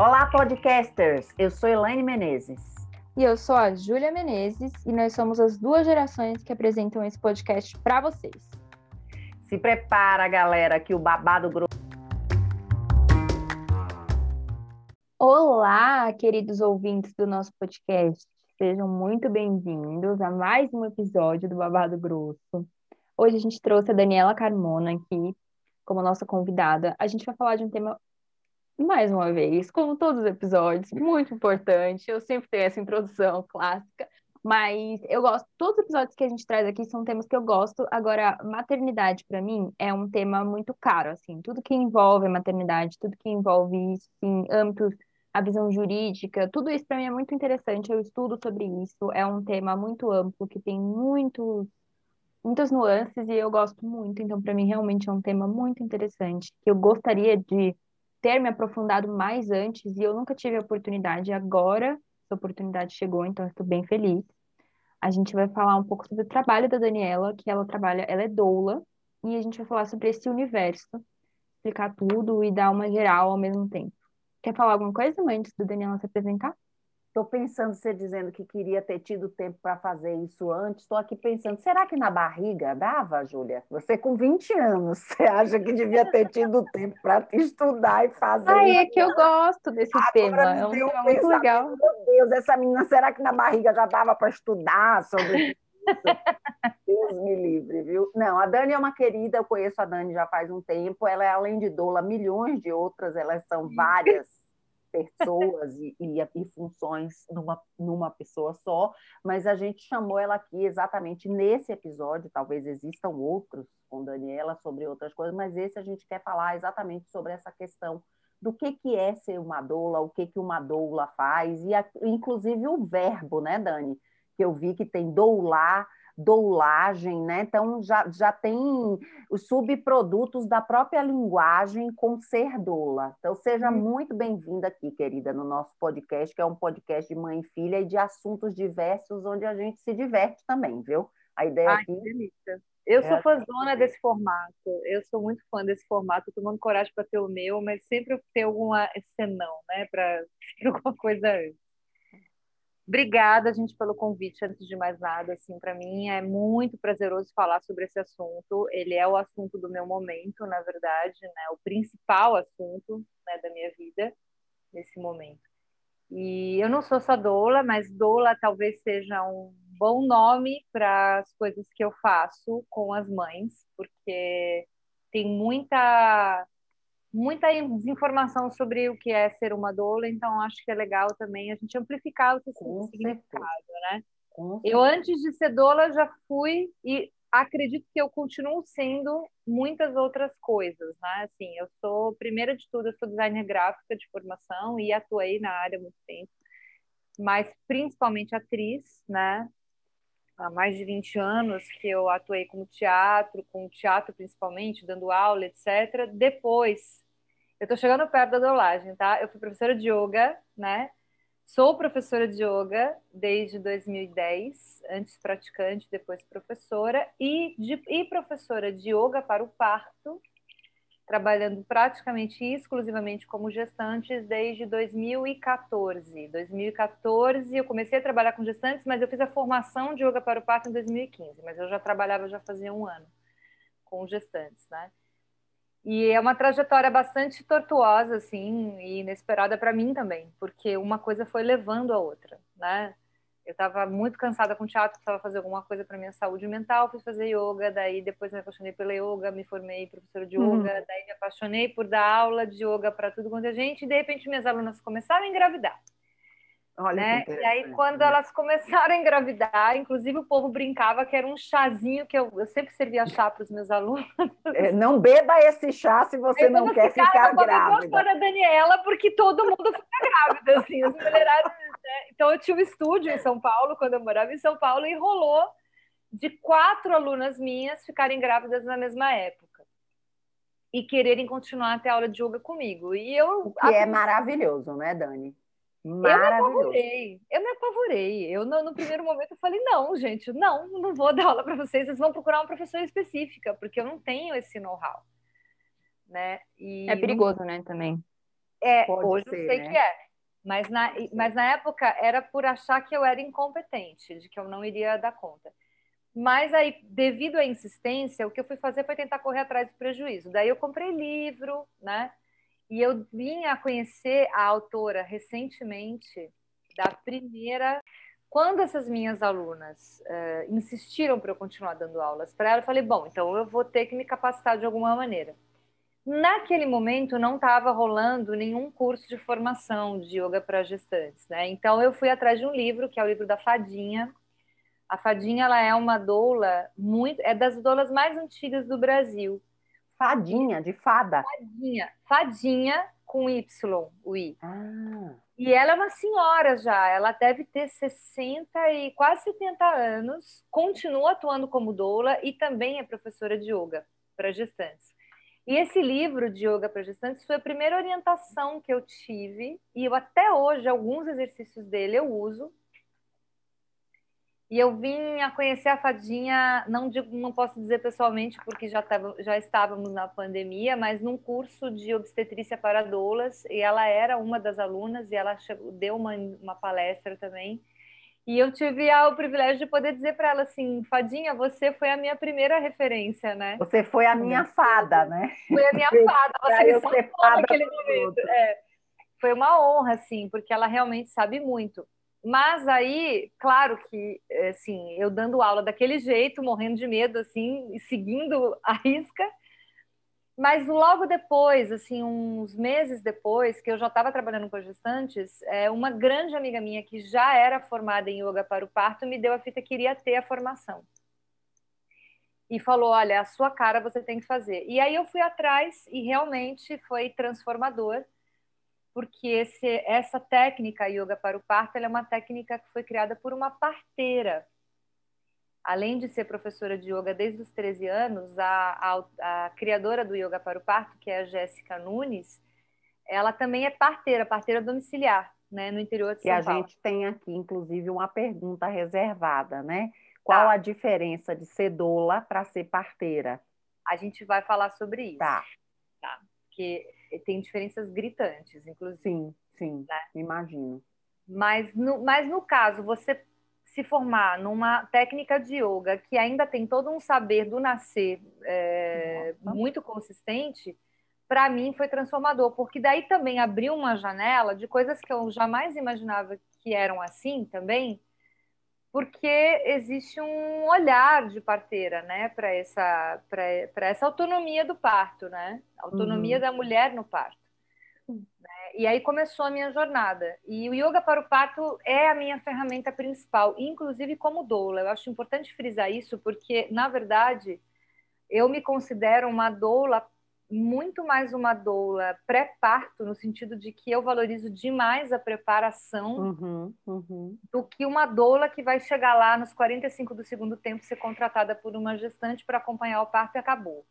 Olá, podcasters! Eu sou Elaine Menezes. E eu sou a Júlia Menezes, e nós somos as duas gerações que apresentam esse podcast para vocês. Se prepara, galera, que o babado grosso. Olá, queridos ouvintes do nosso podcast. Sejam muito bem-vindos a mais um episódio do Babado Grosso. Hoje a gente trouxe a Daniela Carmona aqui como nossa convidada. A gente vai falar de um tema mais uma vez, como todos os episódios, muito importante. Eu sempre tenho essa introdução clássica, mas eu gosto. Todos os episódios que a gente traz aqui são temas que eu gosto. Agora, maternidade para mim é um tema muito caro, assim. Tudo que envolve maternidade, tudo que envolve em âmbitos a visão jurídica, tudo isso para mim é muito interessante. Eu estudo sobre isso. É um tema muito amplo que tem muitos muitas nuances e eu gosto muito. Então, para mim realmente é um tema muito interessante que eu gostaria de ter me aprofundado mais antes e eu nunca tive a oportunidade. Agora, essa oportunidade chegou, então estou bem feliz. A gente vai falar um pouco sobre o trabalho da Daniela, que ela trabalha, ela é doula, e a gente vai falar sobre esse universo, explicar tudo e dar uma geral ao mesmo tempo. Quer falar alguma coisa antes da Daniela se apresentar? Estou pensando, você dizendo que queria ter tido tempo para fazer isso antes. Estou aqui pensando, será que na barriga dava, Júlia? Você com 20 anos, você acha que devia ter tido tempo para estudar e fazer? Ah, é que eu gosto desse Agora tema. É um tema muito legal. Meu Deus, essa menina, será que na barriga já dava para estudar sobre isso? Deus me livre, viu? Não, a Dani é uma querida, eu conheço a Dani já faz um tempo. Ela é, além de doula, milhões de outras, elas são várias pessoas e, e, e, funções numa, numa pessoa só, mas a gente chamou ela aqui exatamente nesse episódio, talvez existam outros com Daniela sobre outras coisas, mas esse a gente quer falar exatamente sobre essa questão do que, que é ser uma doula, o que, que uma doula faz, e a, inclusive o verbo, né, Dani? Que eu vi que tem doular, doulagem, né? Então já, já tem os subprodutos da própria linguagem com ser doula. Então seja uhum. muito bem-vinda aqui, querida, no nosso podcast, que é um podcast de mãe e filha e de assuntos diversos, onde a gente se diverte também, viu? A ideia Ai, aqui. Que delícia. Eu é sou fãzona desse formato, eu sou muito fã desse formato, tomando coragem para ter o meu, mas sempre tem alguma senão, né, para alguma coisa antes. Obrigada, gente, pelo convite. Antes de mais nada, assim, para mim é muito prazeroso falar sobre esse assunto. Ele é o assunto do meu momento, na verdade, né? O principal assunto né, da minha vida nesse momento. E eu não sou só doula, mas doula talvez seja um bom nome para as coisas que eu faço com as mães, porque tem muita muita desinformação sobre o que é ser uma doula, então acho que é legal também a gente amplificar o significado, né? Eu, antes de ser doula, já fui e acredito que eu continuo sendo muitas outras coisas, né? Assim, eu sou, primeira de tudo, eu sou designer gráfica de formação e atuei na área há muito tempo, mas principalmente atriz, né? Há mais de 20 anos que eu atuei como teatro, com teatro principalmente, dando aula, etc. Depois eu tô chegando perto da dolagem, tá? Eu fui professora de yoga, né? Sou professora de yoga desde 2010, antes praticante, depois professora, e, de, e professora de yoga para o parto, trabalhando praticamente exclusivamente como gestantes desde 2014. 2014 eu comecei a trabalhar com gestantes, mas eu fiz a formação de yoga para o parto em 2015, mas eu já trabalhava já fazia um ano com gestantes, né? E é uma trajetória bastante tortuosa, assim, e inesperada para mim também, porque uma coisa foi levando a outra, né? Eu estava muito cansada com teatro, precisava fazer alguma coisa para minha saúde mental, fui fazer yoga, daí depois me apaixonei pela yoga, me formei professora de yoga, uhum. daí me apaixonei por dar aula de yoga para tudo quanto é gente, e de repente minhas alunas começaram a engravidar. Olha né? E aí, quando elas começaram a engravidar, inclusive o povo brincava que era um chazinho que eu, eu sempre servia chá para os meus alunos. É, não beba esse chá se você não quer ficar, grávida. Eu a Daniela, porque todo mundo fica grávida, assim, as mulheradas, né? Então, eu tinha um estúdio em São Paulo, quando eu morava em São Paulo, e rolou de quatro alunas minhas ficarem grávidas na mesma época e quererem continuar a ter aula de yoga comigo. E eu... O que é maravilhoso, né, Dani? Maravilhoso. Eu me apavorei, eu me apavorei. Eu, no, no, primeiro momento, eu falei, não, gente, não, não vou dar aula para vocês, vocês vão procurar uma professora específica, porque eu não tenho esse know-how. Né? E é perigoso, não... né, também. É, Pode hoje ser, eu sei né? que é. Mas na, mas na época era por achar que eu era incompetente, de que eu não iria dar conta. Mas aí, devido à insistência, o que eu fui fazer foi tentar correr atrás do prejuízo. Daí eu comprei livro, né? E eu vim a conhecer a autora recentemente da primeira. Quando essas minhas alunas uh, insistiram para eu continuar dando aulas para ela, eu falei: bom, então eu vou ter que me capacitar de alguma maneira. Naquele momento não estava rolando nenhum curso de formação de yoga para gestantes, né? Então eu fui atrás de um livro, que é o livro da Fadinha. A Fadinha ela é uma doula muito, é das doulas mais antigas do Brasil. Fadinha, de fada. Fadinha, Fadinha com Y, o I. Ah. E ela é uma senhora já, ela deve ter 60 e quase 70 anos, continua atuando como doula e também é professora de yoga para gestantes. E esse livro de Yoga para Gestantes foi a primeira orientação que eu tive, e eu até hoje, alguns exercícios dele eu uso. E eu vim a conhecer a fadinha, não, digo, não posso dizer pessoalmente, porque já, tava, já estávamos na pandemia, mas num curso de obstetrícia para doulas, e ela era uma das alunas, e ela chegou, deu uma, uma palestra também. E eu tive o privilégio de poder dizer para ela assim, Fadinha, você foi a minha primeira referência, né? Você foi a minha fada, né? Foi a minha fada, você me salvou naquele momento. É, foi uma honra, assim, porque ela realmente sabe muito. Mas aí, claro que, assim, eu dando aula daquele jeito, morrendo de medo, assim, e seguindo a risca, mas logo depois, assim, uns meses depois, que eu já estava trabalhando com gestantes, é, uma grande amiga minha que já era formada em yoga para o parto me deu a fita que queria ter a formação. E falou: Olha, a sua cara você tem que fazer. E aí eu fui atrás e realmente foi transformador, porque esse, essa técnica yoga para o parto é uma técnica que foi criada por uma parteira além de ser professora de yoga desde os 13 anos, a, a, a criadora do Yoga para o Parto, que é a Jéssica Nunes, ela também é parteira, parteira domiciliar, né, no interior de São Paulo. E a gente tem aqui, inclusive, uma pergunta reservada, né? Qual tá. a diferença de ser doula para ser parteira? A gente vai falar sobre isso. Tá. Tá. Porque tem diferenças gritantes, inclusive. Sim, sim, né? imagino. Mas no, mas no caso, você se formar numa técnica de yoga que ainda tem todo um saber do nascer é, muito consistente, para mim foi transformador, porque daí também abriu uma janela de coisas que eu jamais imaginava que eram assim também, porque existe um olhar de parteira, né, para essa para essa autonomia do parto, né, autonomia uhum. da mulher no parto. E aí começou a minha jornada. E o yoga para o parto é a minha ferramenta principal, inclusive como doula. Eu acho importante frisar isso, porque, na verdade, eu me considero uma doula muito mais uma doula pré-parto, no sentido de que eu valorizo demais a preparação uhum, uhum. do que uma doula que vai chegar lá nos 45 do segundo tempo ser contratada por uma gestante para acompanhar o parto e acabou.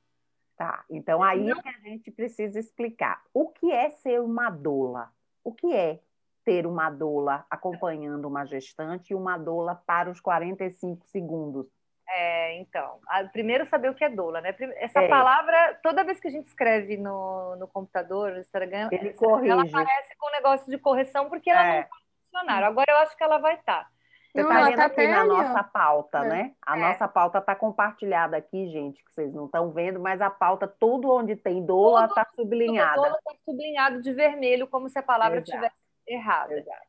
Tá, então aí Não. É a gente precisa explicar. O que é ser uma doula? O que é ter uma doula acompanhando uma gestante e uma doula para os 45 segundos? É, então, primeiro saber o que é doula, né? Essa é. palavra, toda vez que a gente escreve no, no computador, no Instagram, Ele corrige. ela aparece com um negócio de correção porque ela é. não está funcionando. Agora eu acho que ela vai estar. Tá. Você está vendo tá aqui na nossa pauta, é. né? A é. nossa pauta está compartilhada aqui, gente, que vocês não estão vendo, mas a pauta, tudo onde tem doula, está sublinhada. Doula está sublinhado de vermelho, como se a palavra estivesse errada. Exato.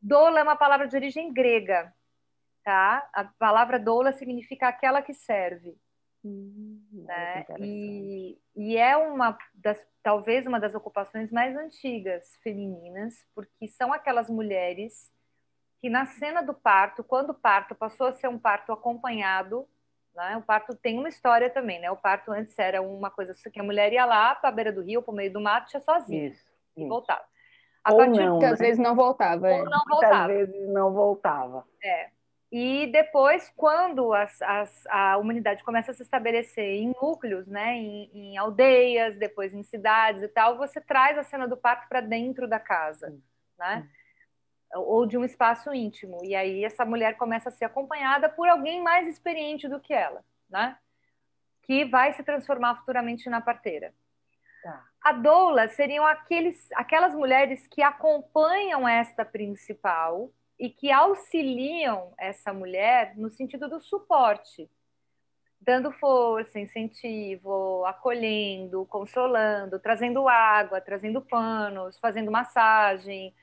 Doula é uma palavra de origem grega, tá? A palavra doula significa aquela que serve. Hum, né? E, e é uma das, talvez uma das ocupações mais antigas femininas, porque são aquelas mulheres que na cena do parto, quando o parto passou a ser um parto acompanhado, né? O parto tem uma história também, né? O parto antes era uma coisa que a mulher ia lá para a beira do rio, para o meio do mato, ia sozinha isso, e isso. voltava. A Ou partir não, muitas né? vezes não voltava. Ou não voltava. Muitas vezes não voltava. É. E depois, quando as, as, a humanidade começa a se estabelecer em núcleos, né, em, em, aldeias, depois em cidades e tal, você traz a cena do parto para dentro da casa, né? Ou de um espaço íntimo. E aí essa mulher começa a ser acompanhada por alguém mais experiente do que ela, né? Que vai se transformar futuramente na parteira. Tá. A doula seriam aqueles, aquelas mulheres que acompanham esta principal e que auxiliam essa mulher no sentido do suporte, dando força, incentivo, acolhendo, consolando, trazendo água, trazendo panos, fazendo massagem,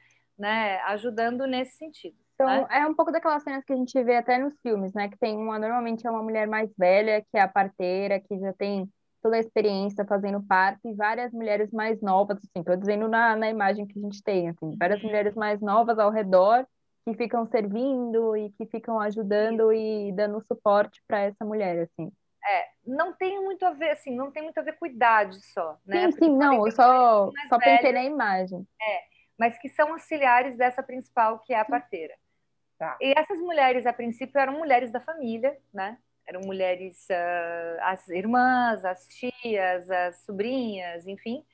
né, ajudando nesse sentido. Então, né? é um pouco daquelas cenas que a gente vê até nos filmes, né? Que tem uma, normalmente é uma mulher mais velha, que é a parteira, que já tem toda a experiência fazendo parto, e várias mulheres mais novas, assim, tô dizendo na, na imagem que a gente tem, assim, várias uhum. mulheres mais novas ao redor, que ficam servindo e que ficam ajudando e dando suporte para essa mulher, assim. É, não tem muito a ver, assim, não tem muito a ver com idade só, né? Sim, sim, não, eu só, só pensei na imagem. É, mas que são auxiliares dessa principal, que é a parteira. Tá. E essas mulheres, a princípio, eram mulheres da família, né? Eram mulheres, uh, as irmãs, as tias, as sobrinhas, enfim.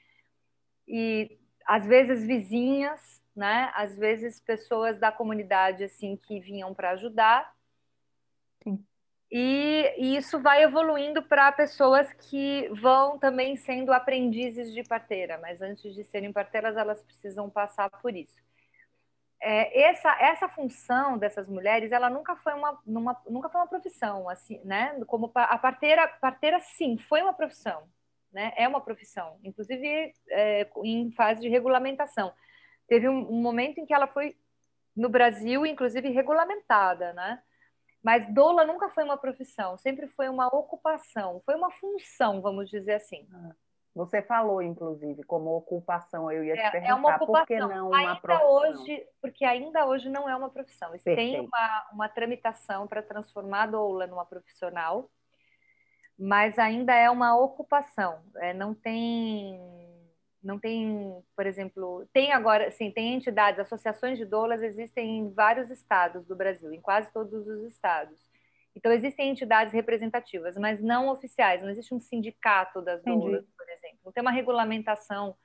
E às vezes vizinhas, né? Às vezes pessoas da comunidade, assim, que vinham para ajudar. E, e, isso vai evoluindo para pessoas que vão também sendo aprendizes de parteira, mas antes de serem parteiras, elas precisam passar por isso é, essa, essa função dessas mulheres, ela nunca foi uma, numa, nunca foi uma profissão, assim, né? Como a parteira, parteira sim, foi uma profissão, né? É uma profissão, inclusive é, em fase de regulamentação. Teve um, um, momento em que ela foi no Brasil, inclusive regulamentada, né? Mas doula nunca foi uma profissão, sempre foi uma ocupação, foi uma função, vamos dizer assim. Ah. Você falou, inclusive, como ocupação, eu ia te é, perguntar, é uma ocupação. por que não uma ainda profissão? Hoje, porque ainda hoje não é uma profissão. Tem uma, uma tramitação para transformar a doula numa profissional, mas ainda é uma ocupação. É, não tem, não tem, por exemplo, tem agora, sim, tem entidades, associações de doulas existem em vários estados do Brasil, em quase todos os estados. Então, existem entidades representativas, mas não oficiais. Não existe um sindicato das doulas, por exemplo. Não tem uma regulamentação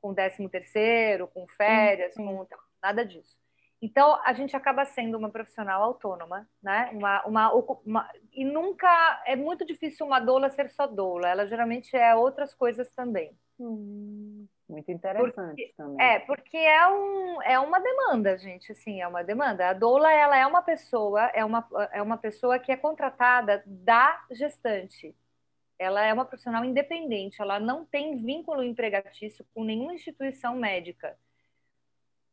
com 13 terceiro, com férias, sim, sim. com nada disso. Então, a gente acaba sendo uma profissional autônoma, né? Uma, uma, uma, e nunca... É muito difícil uma doula ser só doula. Ela geralmente é outras coisas também. Hum. Muito interessante porque, também. É, porque é, um, é uma demanda, gente, assim, é uma demanda. A doula, ela é uma pessoa, é uma, é uma pessoa que é contratada da gestante. Ela é uma profissional independente, ela não tem vínculo empregatício com nenhuma instituição médica.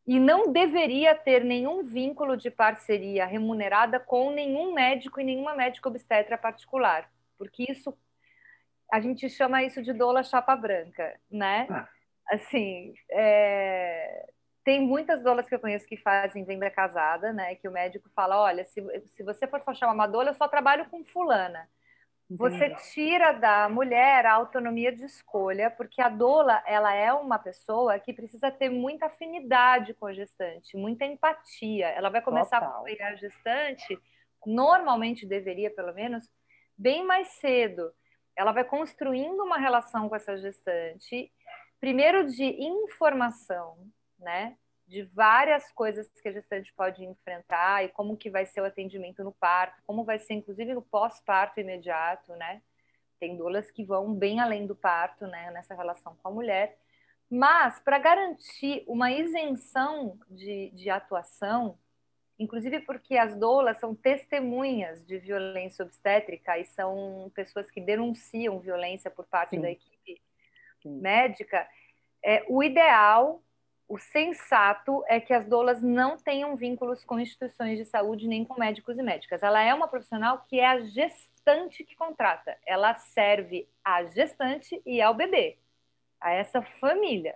E não deveria ter nenhum vínculo de parceria remunerada com nenhum médico e nenhuma médica obstetra particular, porque isso a gente chama isso de doula chapa branca, né? Ah assim, é... tem muitas doulas que eu conheço que fazem venda casada, né? Que o médico fala, olha, se, se você for chamar uma doula, eu só trabalho com fulana. Você tira da mulher a autonomia de escolha, porque a doula ela é uma pessoa que precisa ter muita afinidade com a gestante, muita empatia. Ela vai começar Total. a acompanhar a gestante, normalmente deveria, pelo menos, bem mais cedo. Ela vai construindo uma relação com essa gestante primeiro de informação, né? De várias coisas que a gestante pode enfrentar e como que vai ser o atendimento no parto, como vai ser inclusive no pós-parto imediato, né? Tem doulas que vão bem além do parto, né? Nessa relação com a mulher. Mas, para garantir uma isenção de, de atuação, inclusive porque as doulas são testemunhas de violência obstétrica e são pessoas que denunciam violência por parte Sim. da equipe médica, é, o ideal, o sensato é que as doulas não tenham vínculos com instituições de saúde nem com médicos e médicas. Ela é uma profissional que é a gestante que contrata. Ela serve à gestante e ao bebê, a essa família.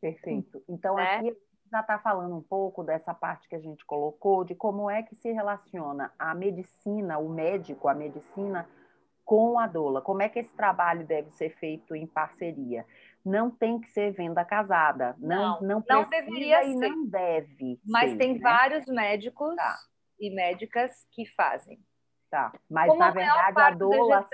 Perfeito. Então, né? aqui já está falando um pouco dessa parte que a gente colocou, de como é que se relaciona a medicina, o médico, a medicina, com a doula. Como é que esse trabalho deve ser feito em parceria? Não tem que ser venda casada, não não, não, não deveria e ser. não deve. Mas ser, tem né? vários médicos tá. e médicas que fazem. Tá. Mas Como na verdade a doula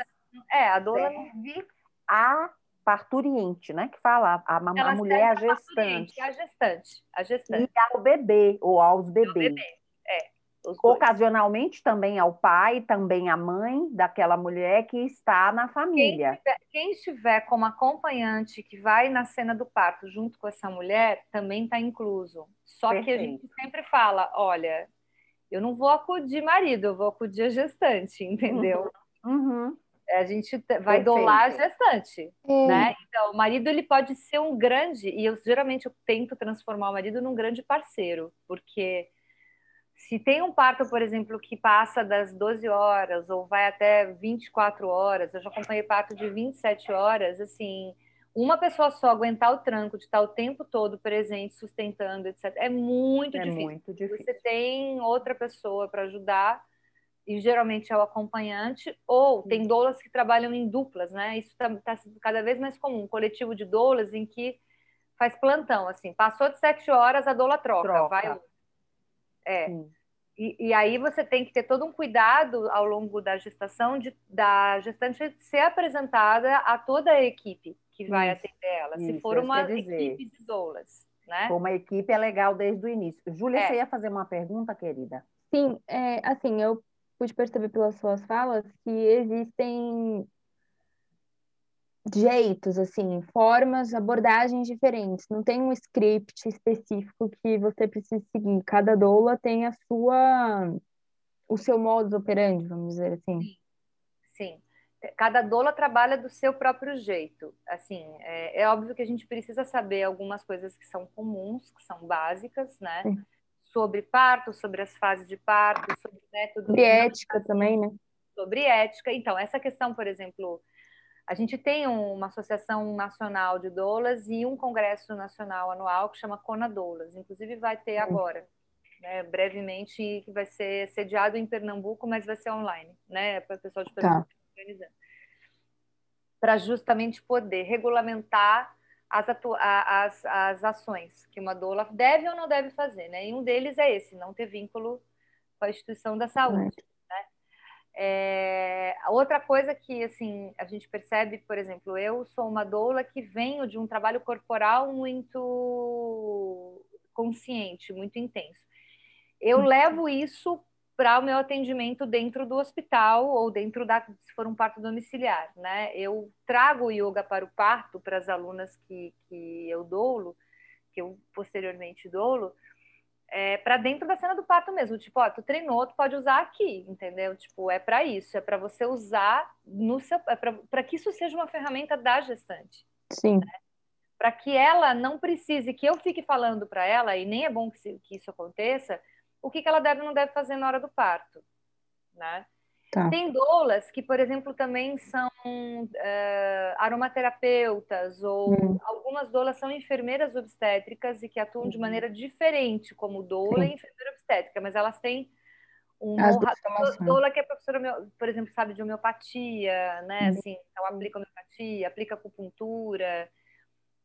é a doula serve a parturiente, né? Que fala a, a, a mulher a gestante. A gestante, a gestante. E ao bebê ou aos bebês. Bebê. É. Ocasionalmente também ao pai, também à mãe daquela mulher que está na família. Quem estiver, quem estiver como acompanhante que vai na cena do parto junto com essa mulher também está incluso. Só Perfeito. que a gente sempre fala, olha, eu não vou acudir marido, eu vou acudir a gestante, entendeu? Uhum. Uhum. A gente vai Perfeito. dolar a gestante, uhum. né? Então, o marido ele pode ser um grande, e eu geralmente eu tento transformar o marido num grande parceiro, porque se tem um parto, por exemplo, que passa das 12 horas ou vai até 24 horas, eu já acompanhei parto de 27 horas, assim, uma pessoa só aguentar o tranco de estar o tempo todo presente, sustentando, etc., é muito, é difícil. muito difícil. Você tem outra pessoa para ajudar, e geralmente é o acompanhante, ou tem doulas que trabalham em duplas, né? Isso está tá cada vez mais comum, um coletivo de doulas em que faz plantão, assim, passou de sete horas, a doula troca, troca. vai é. E, e, aí você tem que ter todo um cuidado ao longo da gestação de, da gestante ser apresentada a toda a equipe que vai isso, atender ela. Isso, se for uma equipe de doulas, né? Uma equipe é legal desde o início. Júlia, é. você ia fazer uma pergunta, querida? Sim, é, assim, eu pude perceber pelas suas falas que existem jeitos, assim, formas, abordagens diferentes. Não tem um script específico que você precisa seguir. Cada doula tem a sua, o seu modus operandi, vamos dizer assim. Sim. Sim. Cada doula trabalha do seu próprio jeito. Assim, é, é, óbvio que a gente precisa saber algumas coisas que são comuns, que são básicas, né? Sim. Sobre parto, sobre as fases de parto, sobre métodos. Sobre ética também, né? Sobre ética. Então, essa questão, por exemplo, a gente tem uma associação nacional de doulas e um congresso nacional anual que chama Cona Doulas. Inclusive vai ter hum. agora, né, brevemente, que vai ser sediado em Pernambuco, mas vai ser online, né, para o pessoal de Pernambuco tá. organizando. Para justamente poder regulamentar as, as, as ações que uma doula deve ou não deve fazer, né? E um deles é esse, não ter vínculo com a instituição da saúde. É, outra coisa que assim a gente percebe, por exemplo, eu sou uma doula que venho de um trabalho corporal muito consciente, muito intenso. Eu uhum. levo isso para o meu atendimento dentro do hospital ou dentro da, se for um parto domiciliar, né? Eu trago o yoga para o parto para as alunas que, que eu doulo, que eu posteriormente doulo, é, para dentro da cena do parto mesmo. Tipo, ó, tu treinou, tu pode usar aqui, entendeu? Tipo, é para isso, é para você usar no seu. É para que isso seja uma ferramenta da gestante. Sim. Né? Para que ela não precise que eu fique falando para ela, e nem é bom que, que isso aconteça, o que, que ela deve ou não deve fazer na hora do parto. Né? Tá. Tem doulas que, por exemplo, também são uh, aromaterapeutas, ou hum. algumas doulas são enfermeiras obstétricas e que atuam de uhum. maneira diferente como doula Sim. e enfermeira obstétrica, mas elas têm um doula que é professora, por exemplo, sabe de homeopatia, né? Uhum. Assim, então aplica homeopatia, aplica acupuntura.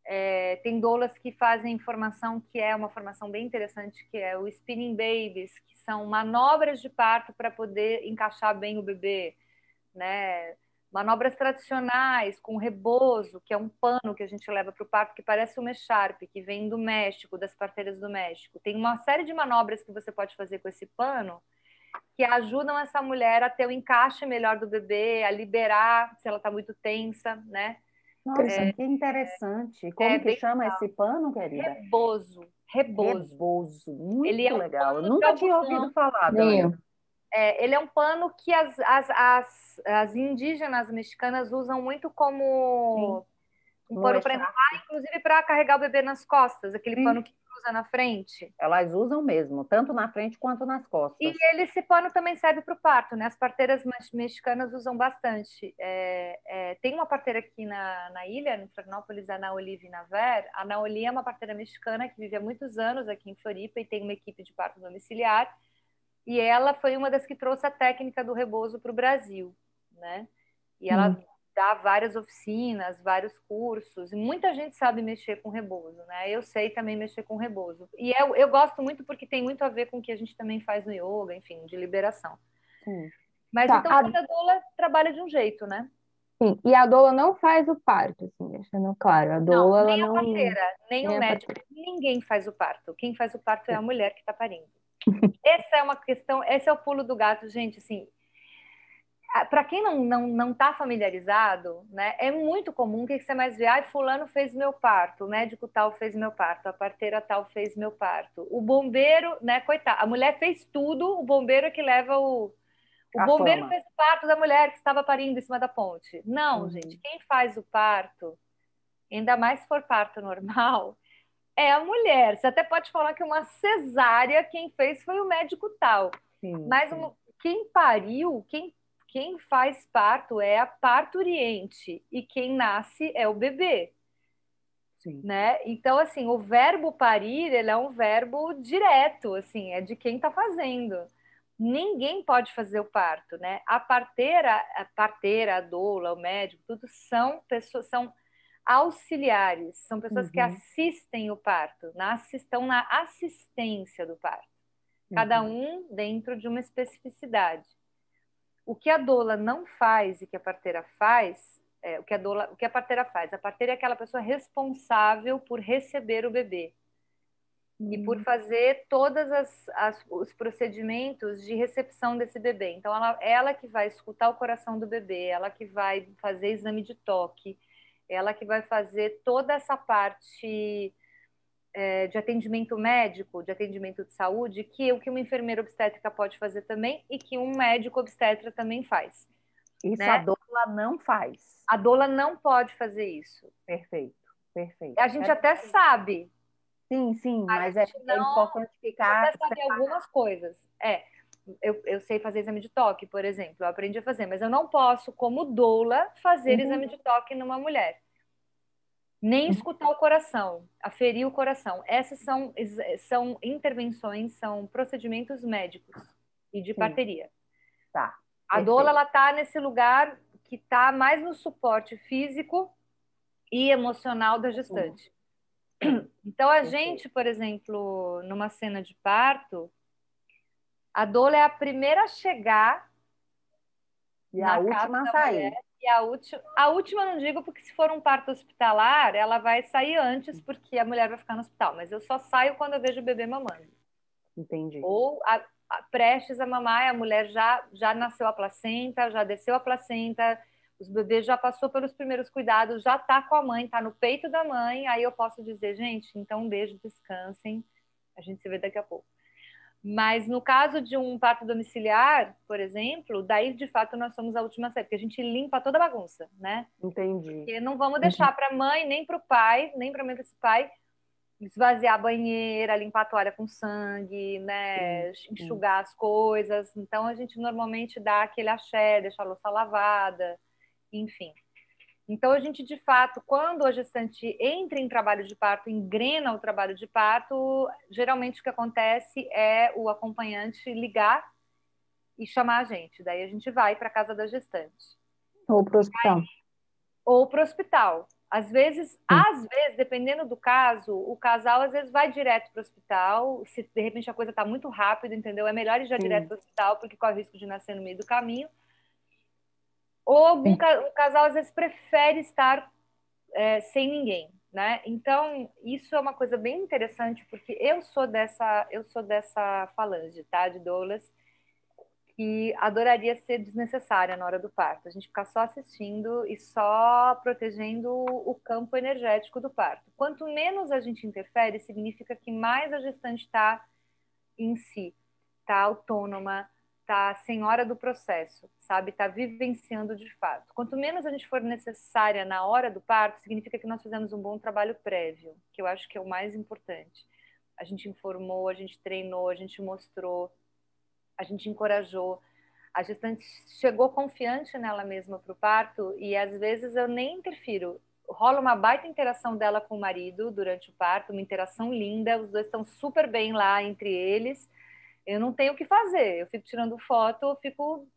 É, tem doulas que fazem formação que é uma formação bem interessante, que é o spinning babies, que são manobras de parto para poder encaixar bem o bebê, né? Manobras tradicionais com rebozo, que é um pano que a gente leva para o parto que parece uma echarpe, que vem do México, das parteiras do México. Tem uma série de manobras que você pode fazer com esse pano que ajudam essa mulher a ter o encaixe melhor do bebê, a liberar se ela está muito tensa, né? Nossa, é, que interessante. Como é, que chama legal. esse pano, querida? Rebozo. Rebozo. Rebozo. Muito ele é um legal. Eu nunca tinha ouvido falar. É, ele é um pano que as, as, as, as indígenas mexicanas usam muito como Sim. um pano para inclusive para carregar o bebê nas costas, aquele Sim. pano que usa na frente. Elas usam mesmo, tanto na frente quanto nas costas. E ele, esse pano também serve para o parto, né? As parteiras mexicanas usam bastante. É, é, tem uma parteira aqui na, na ilha, em Florianópolis, a Naolive Naver. A Naoli é uma parteira mexicana que vive há muitos anos aqui em Floripa e tem uma equipe de parto domiciliar. E ela foi uma das que trouxe a técnica do rebozo para o Brasil, né? E ela hum dá várias oficinas, vários cursos, e muita gente sabe mexer com rebozo, né? Eu sei também mexer com rebozo. E eu, eu gosto muito porque tem muito a ver com o que a gente também faz no yoga, enfim, de liberação. Sim. Mas tá, então a... cada doula trabalha de um jeito, né? Sim, e a doula não faz o parto, assim, deixando claro. A doula não, nem a parteira, nem, nem o médico, ninguém faz o parto. Quem faz o parto é a mulher que está parindo. Essa é uma questão, esse é o pulo do gato, gente, assim, para quem não não não está familiarizado, né, é muito comum que você mais vê, ai, fulano fez meu parto, o médico tal fez meu parto, a parteira tal fez meu parto, o bombeiro, né, coitado, a mulher fez tudo, o bombeiro é que leva o o a bombeiro fama. fez o parto da mulher que estava parindo em cima da ponte. Não, uhum. gente, quem faz o parto, ainda mais se for parto normal, é a mulher. Você até pode falar que uma cesárea quem fez foi o médico tal. Sim, Mas sim. quem pariu, quem quem faz parto é a parturiente e quem nasce é o bebê. Sim. Né? Então, assim, o verbo parir, ele é um verbo direto, assim, é de quem está fazendo. Ninguém pode fazer o parto, né? A parteira, a parteira, a doula, o médico, tudo são pessoas, são auxiliares, são pessoas uhum. que assistem o parto, na, estão na assistência do parto. Cada uhum. um dentro de uma especificidade. O que a doula não faz e que a parteira faz, é, o, que a doula, o que a parteira faz? A parteira é aquela pessoa responsável por receber o bebê uhum. e por hum. fazer todos os procedimentos de recepção desse bebê. Então, ela, ela que vai escutar o coração do bebê, ela que vai fazer exame de toque, ela que vai fazer toda essa parte é, de atendimento médico, de atendimento de saúde, que o que uma enfermeira obstétrica pode fazer também e que um médico obstetra também faz. Isso né? a doula não faz. A doula não pode fazer isso. Perfeito, perfeito. A gente é até sabe. Sim, sim, mas é, é não, é importante ficar. Até saber algumas coisas. É, eu, eu, sei fazer exame de toque, por exemplo, eu aprendi a fazer, mas eu não posso, como doula, fazer uhum. exame de toque numa mulher nem escutar o coração, aferir o coração. Essas são, são intervenções, são procedimentos médicos e de Sim. parteria. Tá. A doula ela tá nesse lugar que está mais no suporte físico e emocional da gestante. Então a gente, por exemplo, numa cena de parto, a doula é a primeira a chegar e a última a sair. Mulher, e a última, a última não digo porque se for um parto hospitalar, ela vai sair antes porque a mulher vai ficar no hospital, mas eu só saio quando eu vejo o bebê mamando. Entendi. Ou a, a, prestes a mamar, a mulher já já nasceu a placenta, já desceu a placenta, os bebês já passou pelos primeiros cuidados, já tá com a mãe, tá no peito da mãe, aí eu posso dizer, gente, então um beijo, descansem. A gente se vê daqui a pouco. Mas no caso de um parto domiciliar, por exemplo, daí de fato nós somos a última série, porque a gente limpa toda a bagunça, né? Entendi. Porque não vamos deixar para a mãe, nem para o pai, nem para mãe para esse pai esvaziar a banheira, limpar a toalha com sangue, né? Sim, enxugar sim. as coisas. Então a gente normalmente dá aquele axé, deixa a louça lavada, enfim. Então, a gente, de fato, quando a gestante entra em trabalho de parto, engrena o trabalho de parto, geralmente o que acontece é o acompanhante ligar e chamar a gente. Daí a gente vai para a casa da gestante. Ou para o hospital. ou para o hospital. Às vezes, Sim. às vezes, dependendo do caso, o casal às vezes vai direto para o hospital. Se de repente a coisa está muito rápida, entendeu? É melhor ir já Sim. direto para o hospital, porque corre o risco de nascer no meio do caminho. Ou algum ca um casal às vezes prefere estar é, sem ninguém, né? Então isso é uma coisa bem interessante porque eu sou dessa eu sou dessa falange, tá? De doulas que adoraria ser desnecessária na hora do parto. A gente ficar só assistindo e só protegendo o campo energético do parto. Quanto menos a gente interfere, significa que mais a gestante está em si, está autônoma, está senhora do processo, sabe? Está vivenciando de fato. Quanto menos a gente for necessária na hora do parto, significa que nós fizemos um bom trabalho prévio, que eu acho que é o mais importante. A gente informou, a gente treinou, a gente mostrou, a gente encorajou. A gestante chegou confiante nela mesma para o parto e às vezes eu nem interfiro. Rola uma baita interação dela com o marido durante o parto, uma interação linda, os dois estão super bem lá entre eles eu não tenho o que fazer. Eu fico tirando foto, eu fico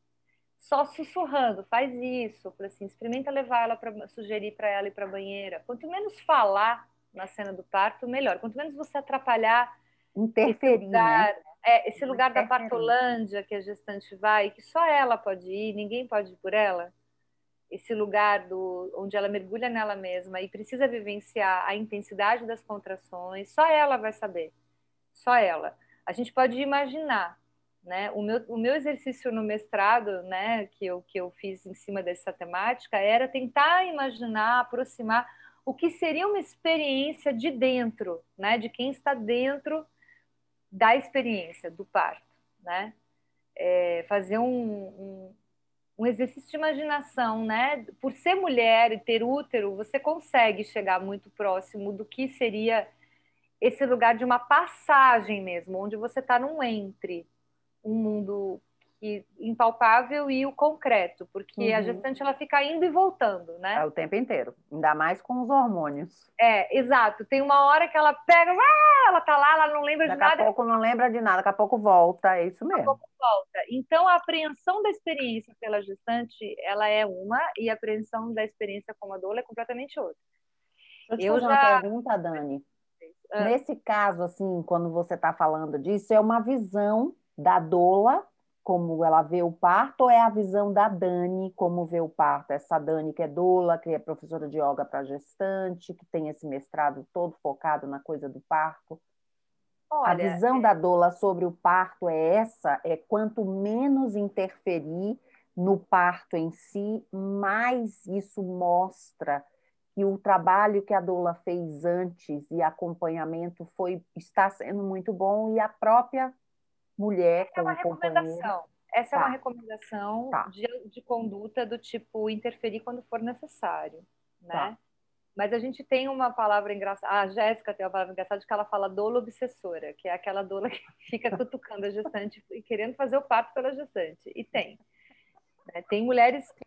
só sussurrando, faz isso, assim, experimenta levar ela para sugerir para ela ir para a banheira. Quanto menos falar na cena do parto, melhor. Quanto menos você atrapalhar interferir, esse lugar, né? é, esse lugar da partolândia que a gestante vai, que só ela pode ir, ninguém pode ir por ela. Esse lugar do, onde ela mergulha nela mesma e precisa vivenciar a intensidade das contrações, só ela vai saber. Só ela. A gente pode imaginar, né? O meu, o meu exercício no mestrado, né, que eu, que eu fiz em cima dessa temática, era tentar imaginar, aproximar o que seria uma experiência de dentro, né, de quem está dentro da experiência do parto, né? É, fazer um, um, um, exercício de imaginação, né? Por ser mulher e ter útero, você consegue chegar muito próximo do que seria esse lugar de uma passagem mesmo, onde você está num entre um mundo que, impalpável e o concreto, porque uhum. a gestante ela fica indo e voltando, né? É o tempo inteiro, ainda mais com os hormônios. É, exato. Tem uma hora que ela pega, ah, ela tá lá, ela não lembra daqui de nada. Daqui a pouco não lembra de nada, daqui a pouco volta, é isso mesmo. Daqui a pouco volta. Então a apreensão da experiência pela gestante, ela é uma e a apreensão da experiência como doula é completamente outra. Deixa eu, eu já... uma pergunta, Dani. Ah. Nesse caso, assim, quando você está falando disso, é uma visão da doula como ela vê o parto ou é a visão da Dani como vê o parto? Essa Dani que é doula, que é professora de yoga para gestante, que tem esse mestrado todo focado na coisa do parto. Olha, a visão é... da doula sobre o parto é essa, é quanto menos interferir no parto em si, mais isso mostra que o trabalho que a doula fez antes e acompanhamento foi está sendo muito bom e a própria mulher Essa é uma recomendação. Essa tá. é uma recomendação tá. de, de, conduta do tipo interferir quando for necessário, né? Tá. Mas a gente tem uma palavra engraçada, a Jéssica tem uma palavra engraçada de que ela fala doula obsessora, que é aquela doula que fica cutucando a gestante e querendo fazer o parto pela gestante. E tem. Né? Tem mulheres que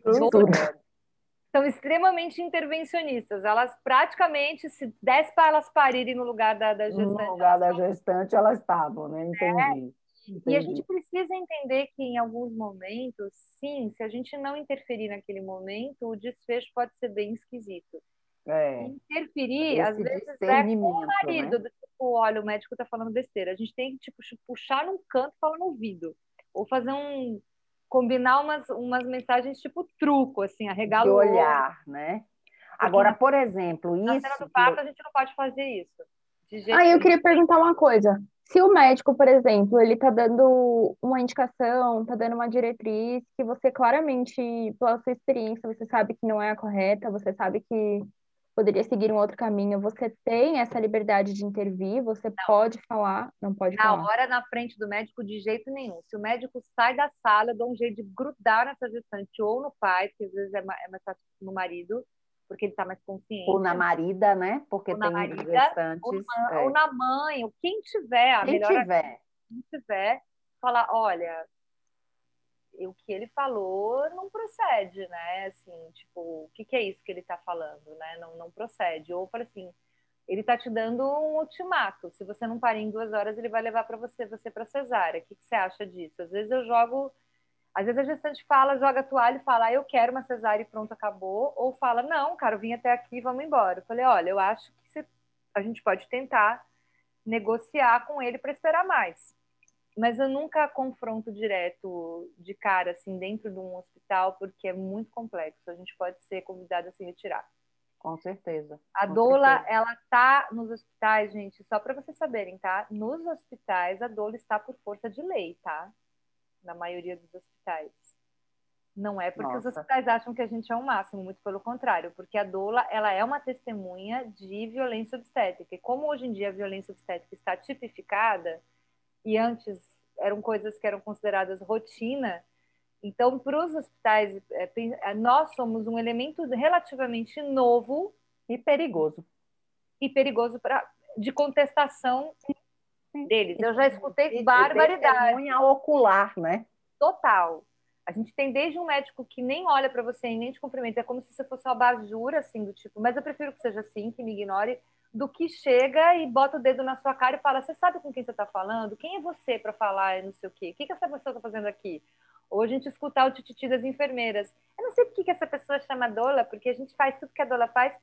são extremamente intervencionistas. Elas praticamente, se desse para elas parirem no lugar da, da gestante. No lugar da gestante, elas estavam, né? Entendi. É. Entendi. E a gente precisa entender que em alguns momentos, sim, se a gente não interferir naquele momento, o desfecho pode ser bem esquisito. É. Interferir, Esse às vezes, é com o marido, né? tipo, olha, o médico está falando besteira. A gente tem que tipo, puxar num canto e falar no ouvido. Ou fazer um. Combinar umas, umas mensagens tipo truco, assim, arregar o olhar, né? Agora, por exemplo, isso. Na cena do parto, a gente não pode fazer isso. Ah, eu queria perguntar uma coisa. Se o médico, por exemplo, ele está dando uma indicação, está dando uma diretriz que você claramente, pela sua experiência, você sabe que não é a correta, você sabe que poderia seguir um outro caminho, você tem essa liberdade de intervir, você não. pode falar, não pode na falar. Na hora, na frente do médico, de jeito nenhum. Se o médico sai da sala, eu dou um jeito de grudar nessa gestante ou no pai, que às vezes é mais é fácil no marido, porque ele está mais consciente. Ou na marida, né? Porque ou tem marida, gestantes. Ou na, é. ou na, mãe, ou quem tiver. A quem melhor tiver. Quem tiver, falar, olha, o que ele falou não procede, né? Assim, tipo, o que, que é isso que ele está falando, né? Não, não procede. Ou fala assim, ele está te dando um ultimato. Se você não parar em duas horas, ele vai levar para você, você para cesárea. O que, que você acha disso? Às vezes eu jogo às vezes a gestante fala, joga a toalha e fala, ah, eu quero uma cesárea e pronto, acabou. Ou fala, não, cara, eu vim até aqui, vamos embora. Eu falei, olha, eu acho que a gente pode tentar negociar com ele para esperar mais. Mas eu nunca confronto direto de cara, assim, dentro de um hospital, porque é muito complexo. A gente pode ser convidado a se retirar. Com certeza. A com doula, certeza. ela tá nos hospitais, gente, só para vocês saberem, tá? Nos hospitais, a doula está por força de lei, tá? na maioria dos hospitais. Não é porque Nossa. os hospitais acham que a gente é um máximo, muito pelo contrário, porque a doula ela é uma testemunha de violência obstétrica. E como hoje em dia a violência obstétrica está tipificada, e antes eram coisas que eram consideradas rotina, então para os hospitais, é, é, nós somos um elemento relativamente novo e perigoso. E perigoso pra, de contestação deles. Eu já escutei barbaridade. Unha ocular, né? Total. A gente tem desde um médico que nem olha para você e nem te cumprimenta, é como se você fosse uma basura, assim, do tipo, mas eu prefiro que seja assim, que me ignore, do que chega e bota o dedo na sua cara e fala: Você sabe com quem você está falando? Quem é você para falar não sei o quê? O que, que essa pessoa está fazendo aqui? Ou a gente escutar o tititi das enfermeiras. Eu não sei por que, que essa pessoa chama doula, porque a gente faz tudo que a doula faz.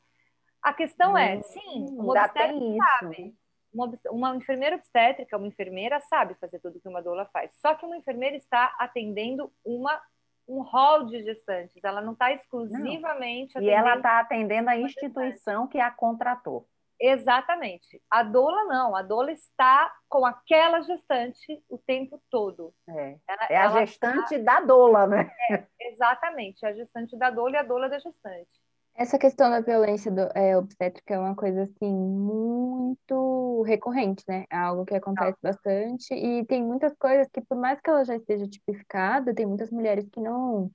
A questão é, hum, sim, o obstétrico sabe uma, uma enfermeira obstétrica, uma enfermeira sabe fazer tudo que uma doula faz. Só que uma enfermeira está atendendo uma um rol de gestantes, ela não está exclusivamente não. E ela está atendendo a instituição que a contratou. Exatamente. A doula não, a doula está com aquela gestante o tempo todo. É, ela, é a gestante tá... da doula, né? É, exatamente, a gestante da doula e a doula da gestante. Essa questão da violência do, é, obstétrica é uma coisa assim muito recorrente, né? É algo que acontece não. bastante e tem muitas coisas que, por mais que ela já esteja tipificada, tem muitas mulheres que não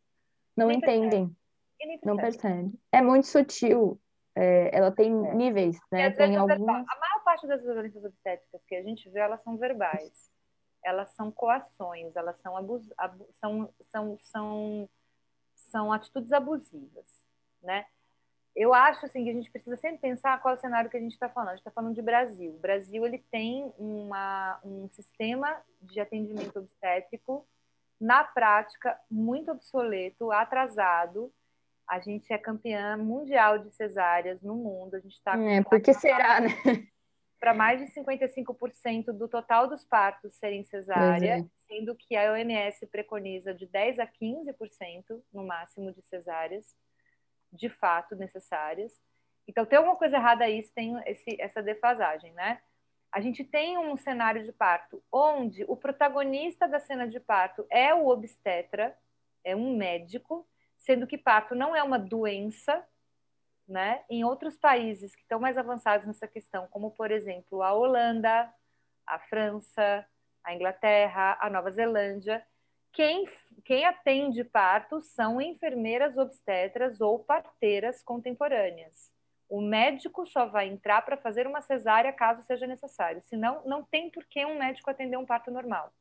não nem entendem, percebe. não percebem. É muito sutil é, ela tem é. níveis, né? Tem algumas... A maior parte das violências obstétricas que a gente vê, elas são verbais. Elas são coações, elas são, abus... são, são, são, são atitudes abusivas, né? Eu acho assim que a gente precisa sempre pensar qual é o cenário que a gente está falando. A gente está falando de Brasil. O Brasil ele tem uma, um sistema de atendimento obstétrico na prática muito obsoleto, atrasado, a gente é campeã mundial de cesáreas no mundo. A gente está. É, por que será, né? Para mais de 55% do total dos partos serem cesárea, é. sendo que a OMS preconiza de 10 a 15% no máximo de cesáreas, de fato necessárias. Então, tem alguma coisa errada aí se tem esse, essa defasagem, né? A gente tem um cenário de parto onde o protagonista da cena de parto é o obstetra, é um médico, sendo que parto não é uma doença, né? Em outros países que estão mais avançados nessa questão, como por exemplo a Holanda, a França, a Inglaterra, a Nova Zelândia, quem, quem atende parto são enfermeiras obstetras ou parteiras contemporâneas. O médico só vai entrar para fazer uma cesárea caso seja necessário, senão não tem por que um médico atender um parto normal.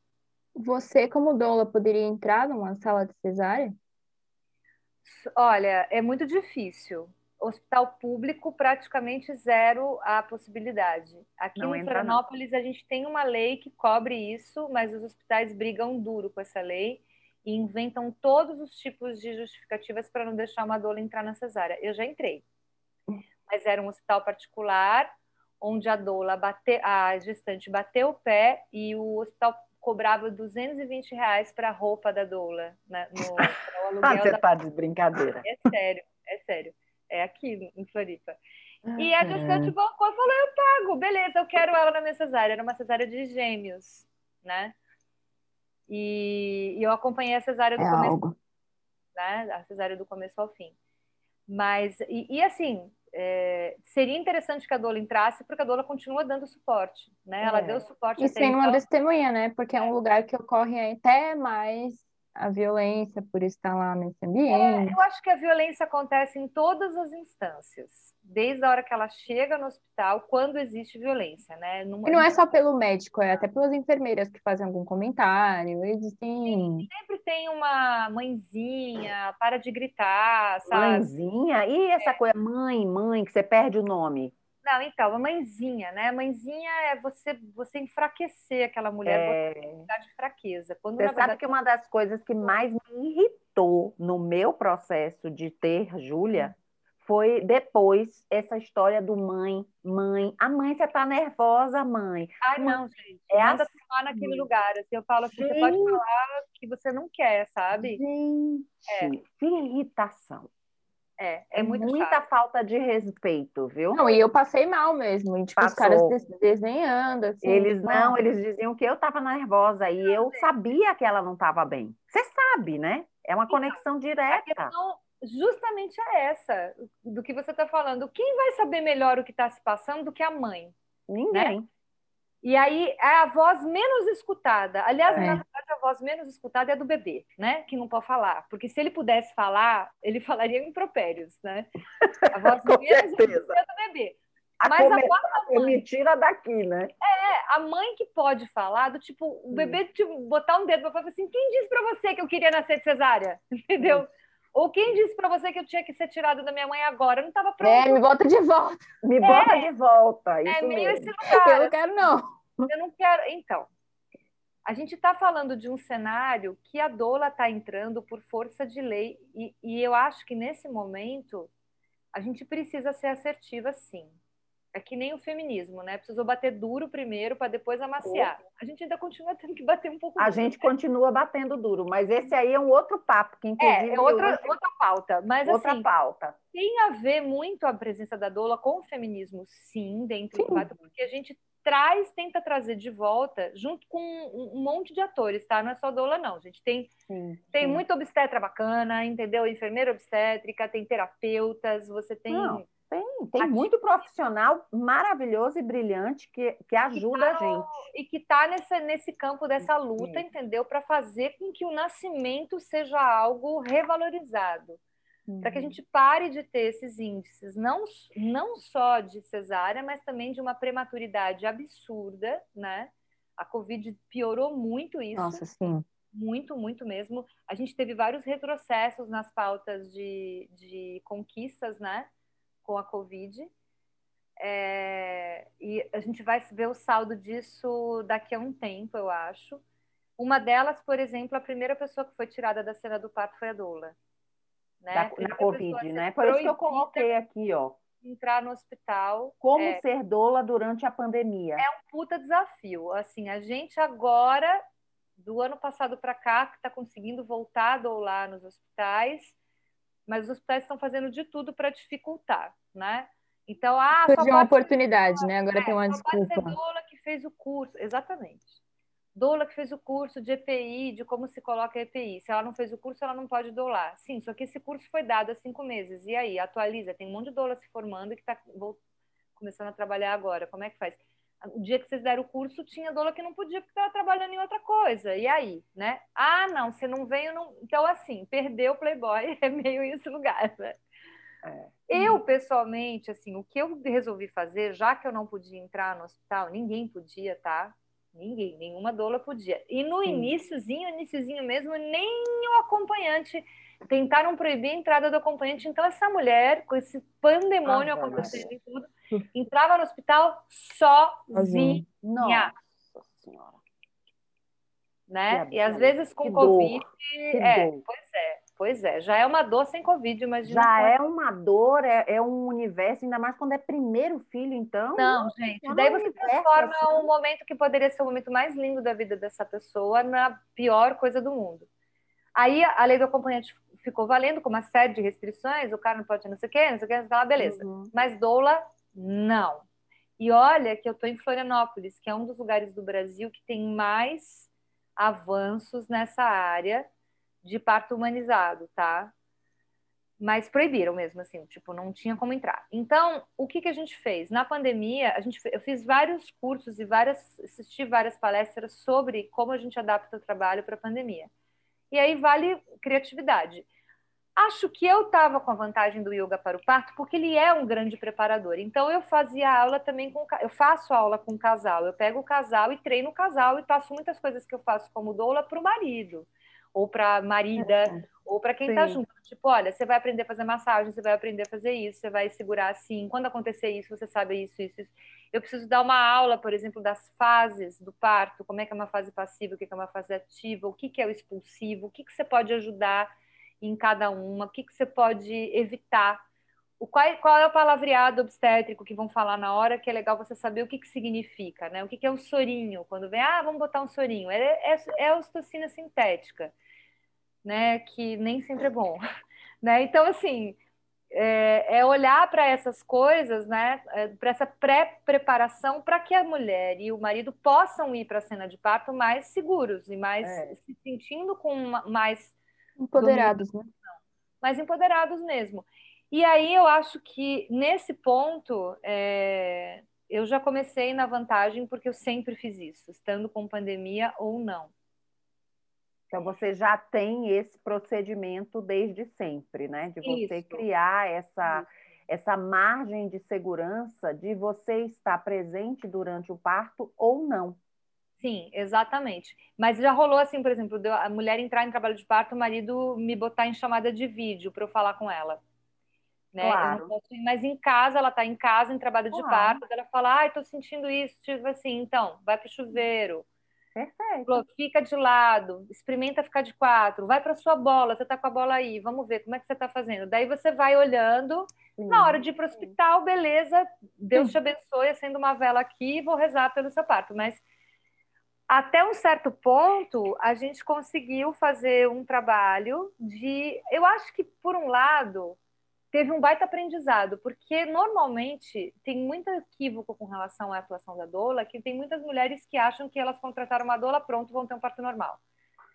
Você, como doula, poderia entrar numa sala de cesárea? Olha, é muito difícil. Hospital público, praticamente zero a possibilidade. Aqui não em Florianópolis, a gente tem uma lei que cobre isso, mas os hospitais brigam duro com essa lei e inventam todos os tipos de justificativas para não deixar uma doula entrar na cesárea. Eu já entrei, mas era um hospital particular, onde a doula bate, a gestante bateu o pé e o hospital cobrava 220 reais para a roupa da doula. Né, no, ah, você está de brincadeira. É sério, é sério. É aqui em Floripa. E a gestante bancou e falou: Eu pago, beleza, eu quero ela na minha cesárea. Era uma cesárea de gêmeos, né? E, e eu acompanhei a cesárea do é começo. Algo. Né? A cesárea do começo ao fim. Mas, e, e assim, é, seria interessante que a Dola entrasse, porque a Dola continua dando suporte, né? Ela é. deu suporte. E sem uma testemunha, né? Porque é um lugar que ocorre até mais a violência por estar lá nesse ambiente. É, eu acho que a violência acontece em todas as instâncias desde a hora que ela chega no hospital, quando existe violência, né? Não, e não é só pelo médico, é até pelas enfermeiras que fazem algum comentário, existem... Sim, sempre tem uma mãezinha, para de gritar, sabe? Mãezinha? E essa é. coisa, mãe, mãe, que você perde o nome? Não, então, a mãezinha, né? A mãezinha é você, você enfraquecer aquela mulher, é... botar de fraqueza. Quando, você verdade... sabe que uma das coisas que mais me irritou no meu processo de ter Júlia foi depois essa história do mãe, mãe. A mãe, você tá nervosa, mãe. Ai, não, gente. É Nada assim. falar naquele lugar. Assim, eu falo assim, gente. você pode falar que você não quer, sabe? Gente, é. que irritação. É, é, é muito muita chato. falta de respeito, viu? Não, e eu passei mal mesmo. E, tipo, Passou. os caras desenhando, assim. Eles não, eles diziam que eu tava nervosa e eu sabia que ela não tava bem. Você sabe, né? É uma então, conexão direta. Justamente é essa, do que você está falando. Quem vai saber melhor o que está se passando do que a mãe? Ninguém. Né? E aí é a voz menos escutada. Aliás, é. na verdade, a voz menos escutada é a do bebê, né? Que não pode falar. Porque se ele pudesse falar, ele falaria impropérios, né? A voz menos escutada é do bebê. A Mas a da mãe. Me tira daqui, né? É, a mãe que pode falar, do tipo, o bebê tipo, botar um dedo para falar assim: quem disse para você que eu queria nascer de cesárea? Entendeu? Hum. Ou quem disse para você que eu tinha que ser tirado da minha mãe agora? Eu não estava pronto. É, me volta de volta. Me é, bota de volta. Isso é meio mesmo. esse lugar. Eu não quero, não. Eu não quero. Então, a gente está falando de um cenário que a doula está entrando por força de lei, e, e, eu acho que nesse momento a gente precisa ser assertiva, sim. é que nem o feminismo, né? Precisou bater duro primeiro para depois amaciar. A gente ainda continua tendo que bater um pouco A duro, gente né? continua batendo duro, mas esse aí é um outro papo, que inclusive... É, é outra, hoje- outra pauta. Mas outra assim, pauta. tem a ver muito a presença da doula com o feminismo, sim, dentro do Sim. quadro, porque a gente traz, tenta trazer de volta, junto com um, monte de atores, tá? Não é só doula, não. A gente tem Sim, Tem sim. muita obstetra bacana, entendeu? Enfermeira obstétrica, tem terapeutas, você tem. Não, Tem, tem Aqui- muito profissional maravilhoso e brilhante que, que ajuda a tá gente. E que está nesse, nesse campo dessa luta, Sim. entendeu? Para fazer com que o nascimento seja algo revalorizado. Para Uhum. que a gente pare de ter esses índices, não, não só de cesárea, mas também de uma prematuridade absurda, né? A Covid piorou muito isso. Nossa, sim. Muito, muito mesmo. A gente teve vários retrocessos nas pautas de, de conquistas, né? Com a Covid. É, e a gente vai ver o saldo disso daqui a um tempo, eu acho. Uma delas, por exemplo, a primeira pessoa que foi tirada da cena do parto foi a doula. Né? Da, na Covid, ser né? Por isso que eu coloquei aqui, ó. Entrar no hospital. Como É. ser doula durante a pandemia. puta desafio. Assim, a gente agora, do ano passado para cá, que está conseguindo voltar a doular nos hospitais, mas os hospitais estão fazendo de tudo para dificultar, né? Então, ah, só Surgiu uma oportunidade, né? Agora tem uma só pode ser desculpa. doula que fez o curso. Exatamente. Doula que fez o curso de EPI, de como se coloca EPI. Se ela não fez o curso, ela não pode doular. Sim, só que esse curso foi dado há cinco meses. E aí, atualiza. Tem um monte de doula se formando que está começando a trabalhar agora. Como é que faz? O dia que vocês deram o curso, tinha doula que não podia porque estava trabalhando em outra coisa. E aí, né? Ah, não, você não veio. Não... Então, assim, perdeu o Playboy. É meio esse lugar, né? É. Eu, pessoalmente, assim, o que eu resolvi fazer, já que eu não podia entrar no hospital, ninguém podia, tá? Ninguém, nenhuma doula podia. E no Sim. iníciozinho, iníciozinho mesmo, nem o acompanhante. Tentaram proibir a entrada do acompanhante. Então, essa mulher, com esse pandemônio Ave acontecendo e tudo, entrava no hospital sozinha. Nossa Senhora. né? E às vezes com Que Covid. dor. É, dor. pois é, pois é. Já é uma dor sem Covid, imagina. Já é uma dor, é, é um universo, ainda mais quando é primeiro filho, então. Não, gente. é Daí você transforma assim. um momento que poderia ser o momento mais lindo da vida dessa pessoa na pior coisa do mundo. Aí a lei do acompanhante ficou valendo com uma série de restrições, o cara não pode não sei o quê, não sei o quê, não sei o quê, beleza. Uhum. Mas doula, não. E olha que eu estou em Florianópolis, que é um dos lugares do Brasil que tem mais avanços nessa área de parto humanizado, tá? Mas proibiram mesmo, assim, tipo, não tinha como entrar. Então, o que, que a gente fez? Na pandemia, a gente, eu fiz vários cursos e várias, assisti várias palestras sobre como a gente adapta o trabalho para a pandemia. E aí vale criatividade. Acho que eu estava com a vantagem do yoga para o parto, porque ele é um grande preparador. Então eu fazia aula também com eu faço aula com o casal. Eu pego o casal e treino o casal e passo muitas coisas que eu faço como doula para o marido ou para marida ou para quem está junto. Tipo, olha, você vai aprender a fazer massagem, você vai aprender a fazer isso, você vai segurar assim. Quando acontecer isso, você sabe isso, isso, isso. Eu preciso dar uma aula, por exemplo, das fases do parto, como é que é uma fase passiva, o que é uma fase ativa, o que é o expulsivo, o que que você pode ajudar em cada uma, o que que você pode evitar. O qual, qual é o palavreado obstétrico que vão falar na hora, que é legal você saber o que, que significa, né? O que, que é um sorinho? Quando vem, ah, vamos botar um sorinho. É, é, é a ocitocina sintética, né? Que nem sempre é bom. Né? Então, assim, é, é olhar para essas coisas, né? É, para essa pré-preparação para que a mulher e o marido possam ir para a cena de parto mais seguros e mais É. se sentindo com uma- mais Empoderados, né? mais empoderados mesmo. E aí eu acho que nesse ponto é, eu já comecei na vantagem porque eu sempre fiz isso, estando com pandemia ou não. Então você já tem esse procedimento desde sempre, né? De você Isso. criar essa, essa margem de segurança de você estar presente durante o parto ou não. Sim, exatamente. Mas já rolou assim, por exemplo, de a mulher entrar em trabalho de parto, o marido me botar em chamada de vídeo para eu falar com ela. Né? Claro. mas em casa, ela está em casa, em trabalho de Claro. parto, ela fala, ai, tô sentindo isso, tipo assim, então, vai pro chuveiro, Perfeito. Fica de lado, experimenta ficar de quatro, vai para sua bola, você está com a bola aí, vamos ver como é que você está fazendo. Daí você vai olhando, na hora de ir para o hospital, beleza, Deus te abençoe, acendo uma vela aqui, vou rezar pelo seu parto. Mas até um certo ponto, a gente conseguiu fazer um trabalho de. Eu acho que, por um lado, teve um baita aprendizado, porque normalmente tem muito equívoco com relação à atuação da doula, que tem muitas mulheres que acham que elas contrataram uma doula, pronto, vão ter um parto normal.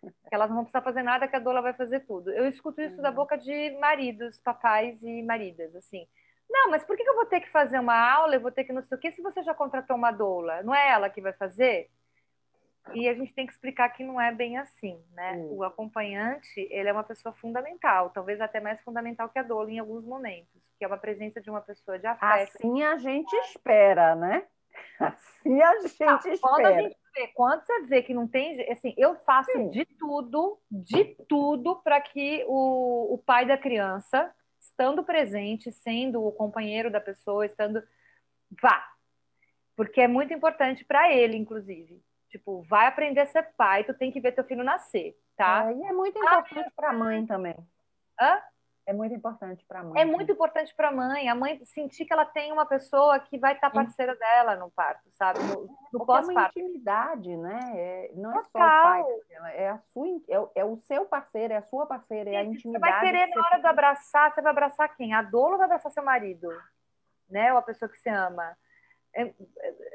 Que elas não vão precisar fazer nada, que a doula vai fazer tudo. Eu escuto isso da uhum. boca de maridos, papais e maridas, assim. Não, mas por que eu vou ter que fazer uma aula, eu vou ter que não sei o quê, se você já contratou uma doula? Não é ela que vai fazer? E a gente tem que explicar que não é bem assim, né? Hum. O acompanhante, ele é uma pessoa fundamental, talvez até mais fundamental que a doula em alguns momentos, que é uma presença de uma pessoa de afeto. Assim a gente espera, né? Assim a gente não, espera. Quando a gente vê, quando você vê que não tem, assim, eu faço Sim. de tudo, de tudo para que o, o pai da criança, estando presente, sendo o companheiro da pessoa, estando vá, porque é muito importante para ele, inclusive. Tipo, vai aprender a ser pai, tu tem que ver teu filho nascer, tá? É, e é muito importante ah, para a mãe também. Hã? É muito importante para a mãe. É muito importante para a mãe. A mãe sentir que ela tem uma pessoa que vai estar tá parceira dela no parto, sabe? No, no pós-parto. É uma intimidade, né? É, não é só o pai, é, a sua, é, é, o seu parceiro, é a sua parceira, é a intimidade. Você vai querer, na hora de abraçar, você vai abraçar quem? A doula ou vai abraçar seu marido? Né? Ou a pessoa que você ama? É,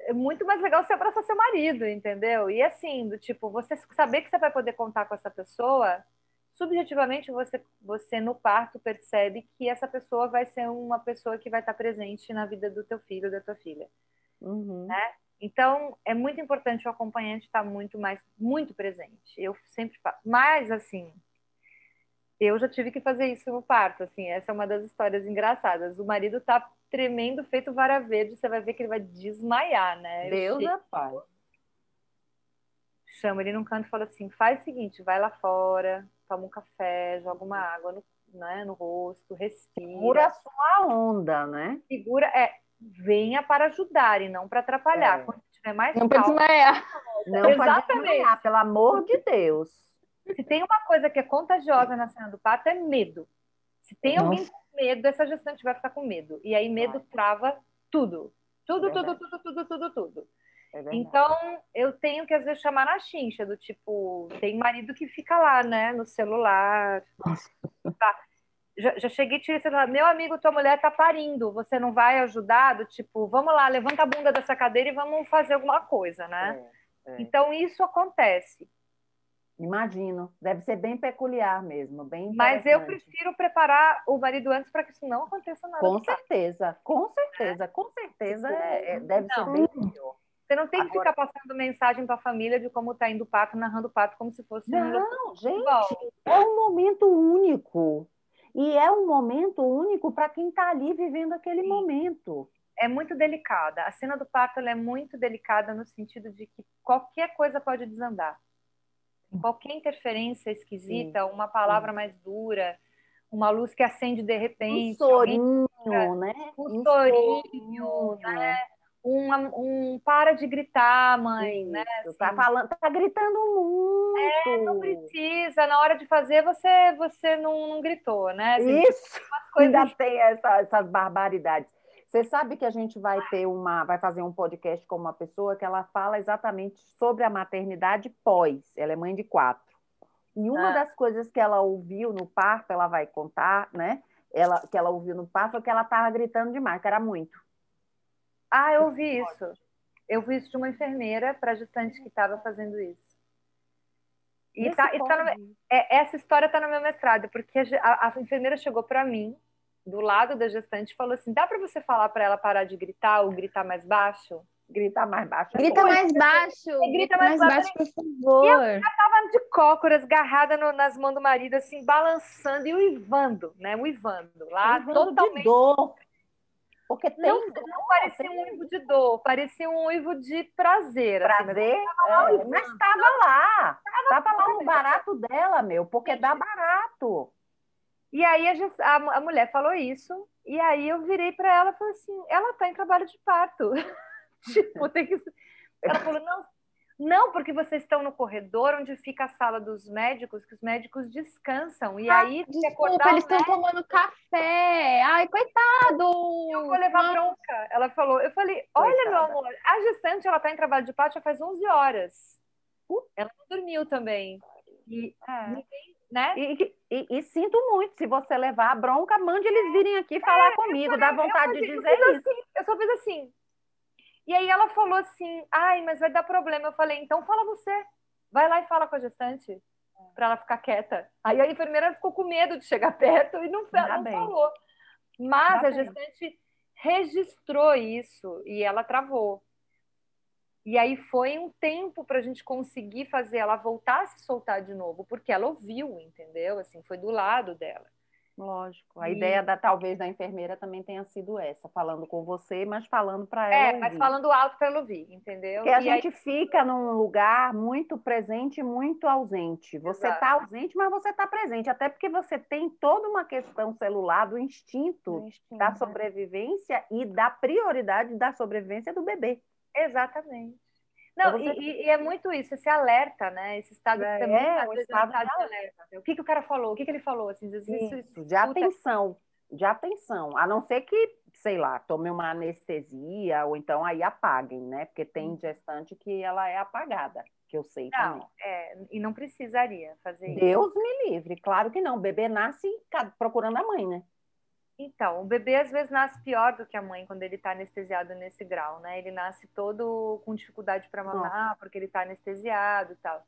é, muito mais legal você abraçar seu marido, entendeu? E assim, do tipo, você saber que você vai poder contar com essa pessoa, subjetivamente você, você no parto percebe que essa pessoa vai ser uma pessoa que vai estar presente na vida do teu filho, da tua filha, uhum. né? Então, é muito importante o acompanhante estar muito mais, muito presente. Eu sempre faço. Mas, assim, eu já tive que fazer isso no parto, assim, essa é uma das histórias engraçadas. O marido tá tremendo, feito vara verde, você vai ver que ele vai desmaiar, né? Deus é pai. Chama ele num canto e fala assim: faz o seguinte, vai lá fora, toma um café, joga uma água no, né, no rosto, respira. Segura a sua onda, né? Segura, é, venha para ajudar e não para atrapalhar. É. Quando tiver mais não para desmaiar. Não para desmaiar, pelo amor de Deus. Se tem uma coisa que é contagiosa na cena do parto, é medo. Se tem Nossa. alguém medo, essa gestante vai ficar com medo. E aí medo trava tudo. Tudo, é tudo, tudo, tudo, tudo, tudo. É então, eu tenho que às vezes chamar na chincha, do tipo, tem marido que fica lá, né, no celular. Tá. Já, já cheguei e celular, meu amigo, tua mulher tá parindo, você não vai ajudar? Do tipo, vamos lá, levanta a bunda dessa cadeira e vamos fazer alguma coisa, né? É, é. Então, isso acontece. Imagino, deve ser bem peculiar mesmo, bem Mas eu prefiro preparar o marido antes para que isso não aconteça nada. Com certeza, com certeza, com certeza é, é, deve não. ser bem melhor. Você não tem que Agora... ficar passando mensagem para a família de como está indo o pato, narrando o pato como se fosse não, um gente, é um momento único. E é um momento único para quem está ali vivendo aquele Sim. momento. É muito delicada. A cena do parto é muito delicada no sentido de que qualquer coisa pode desandar. Qualquer interferência esquisita, Sim. uma palavra mais dura, uma luz que acende de repente. Um sorinho, né? Um, um sorinho, sorinho, né? Um, um para de gritar, mãe, Isso, né? Assim, tá falando, tá gritando muito. É, não precisa. Na hora de fazer, você, você não, não gritou, né? Assim, Isso. Ainda tem essa, essas barbaridades. Você sabe que a gente vai ter uma, vai fazer um podcast com uma pessoa que ela fala exatamente sobre a maternidade pós. Ela é mãe de quatro. E uma ah. das coisas que ela ouviu no parto, ela vai contar, né? Ela, que ela ouviu no parto foi que ela estava gritando demais, que era muito. Ah, eu ouvi isso. Eu vi isso de uma enfermeira para gestante que estava fazendo isso. E, tá, e tá no, é, essa história está no meu mestrado, porque a, a enfermeira chegou para mim do lado da gestante falou assim: dá para você falar para ela parar de gritar ou gritar mais baixo? Gritar mais baixo. Grita mais baixo. É, grita mais, mais baixo, por favor. E ela tava de cócoras, agarrada no, nas mãos do marido, assim, balançando e uivando, né? Uivando. Lá, uivando totalmente. De dor. Porque tem não, não parecia tem... um uivo de dor, parecia um uivo de prazer. Prazer, assim, mas estava é, lá. Estava lá no barato dela, meu, porque dá barato. E aí a, a, a, mulher falou isso, e aí eu virei para ela e falei assim: ela está em trabalho de parto. tipo, tem que. Ela falou: não, Não, porque vocês estão no corredor onde fica a sala dos médicos, que os médicos descansam. E Ah, aí, se Desculpa, acordar eles estão tomando café. Ai, coitado! Eu vou levar Ah, bronca. Ela falou, eu falei, olha, meu amor, a gestante, ela tá em trabalho de parto já faz 11 horas. Ela não dormiu também. E, É. né? E, e- e sinto muito, se você levar a bronca, mande eles virem aqui falar comigo, dá vontade de eu dizer fiz isso. assim, eu só fiz assim. E aí ela falou assim, ai, mas vai dar problema. Eu falei, então fala você. Vai lá e fala com a gestante para ela ficar quieta. Aí a enfermeira ficou com medo de chegar perto e não, não bem. falou. Mas a bem. gestante registrou isso e ela travou. E aí foi um tempo para a gente conseguir fazer ela voltar a se soltar de novo, porque ela ouviu, entendeu? Assim, foi do lado dela. Lógico. A E- ideia da talvez da enfermeira também tenha sido essa, falando com você, mas falando para ela. É, mas ouvir. falando alto para ela ouvir, entendeu? Porque a E aí- gente fica num lugar muito presente e muito ausente. Você está ausente, mas você está presente. Até porque você tem toda uma questão celular do instinto da sobrevivência e da prioridade da sobrevivência do bebê. Exatamente. Não, e, e- e é muito isso, esse alerta, né? Esse estado É, que também, é, o estado estado de de alerta. O que, que o cara falou? O que, que ele falou? Assim, vezes isso, Isso, de atenção, de atenção. A não ser que, sei lá, tome uma anestesia ou então aí apaguem, né? Porque tem gestante que ela é apagada, que eu sei também. Não, é, e não precisaria fazer isso. Deus me livre, claro que não. O bebê nasce procurando a mãe, né? Então, o bebê às vezes nasce pior do que a mãe quando ele está anestesiado nesse grau, né? Ele nasce todo com dificuldade para mamar, porque ele está anestesiado e tal.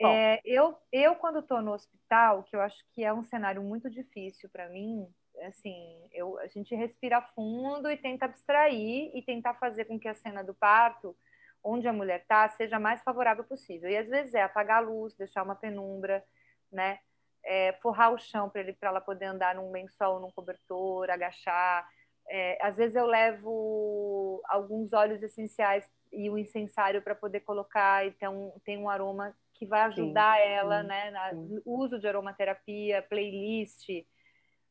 Bom. É, eu, eu, quando estou no hospital, que eu acho que é um cenário muito difícil para mim, assim, eu, a gente respira fundo e tenta abstrair e tentar fazer com que a cena do parto, onde a mulher está, seja a mais favorável possível. E às vezes é apagar a luz, deixar uma penumbra, né? É, forrar o chão para ele para ela poder andar num lençol, num cobertor, agachar. É, às vezes eu levo alguns óleos essenciais e o incensário para poder colocar, então tem um aroma que vai ajudar Sim, ela, sim, né? Na, sim. uso de aromaterapia, playlist,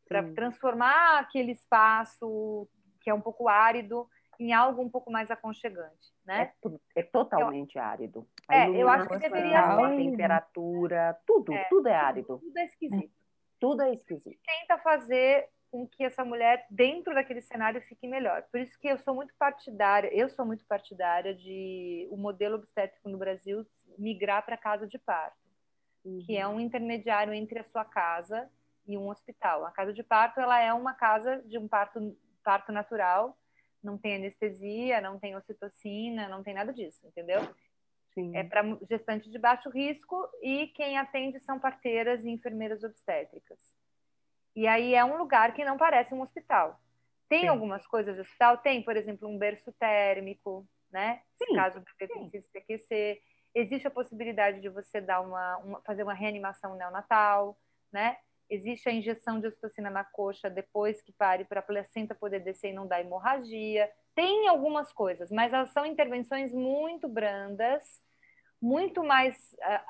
para transformar aquele espaço que é um pouco árido em algo um pouco mais aconchegante, né? tu- é totalmente árido. A É, eu acho que deveria A ser. temperatura, tudo, É. tudo é árido. Tudo é esquisito. Tudo é esquisito. tenta fazer com que essa mulher, dentro daquele cenário, fique melhor. Por isso que eu sou muito partidária, eu sou muito partidária de o modelo obstétrico no Brasil migrar para casa de parto, que é um intermediário entre a sua casa e um hospital. A casa de parto, ela é uma casa de um parto, parto natural, não tem anestesia, não tem ocitocina, não tem nada disso, entendeu? Sim. É para gestante de baixo risco e quem atende são parteiras e enfermeiras obstétricas. E aí é um lugar que não parece um hospital. Tem Sim. algumas coisas de hospital? Tem, por exemplo, um berço térmico, né? Sim, Caso o bebê precise se aquecer. Existe a possibilidade de você dar uma, uma- fazer uma reanimação neonatal, né? Existe a injeção de ocitocina na coxa depois que pare para a placenta poder descer e não dar hemorragia. Tem algumas coisas, mas elas são intervenções muito brandas, muito mais ah,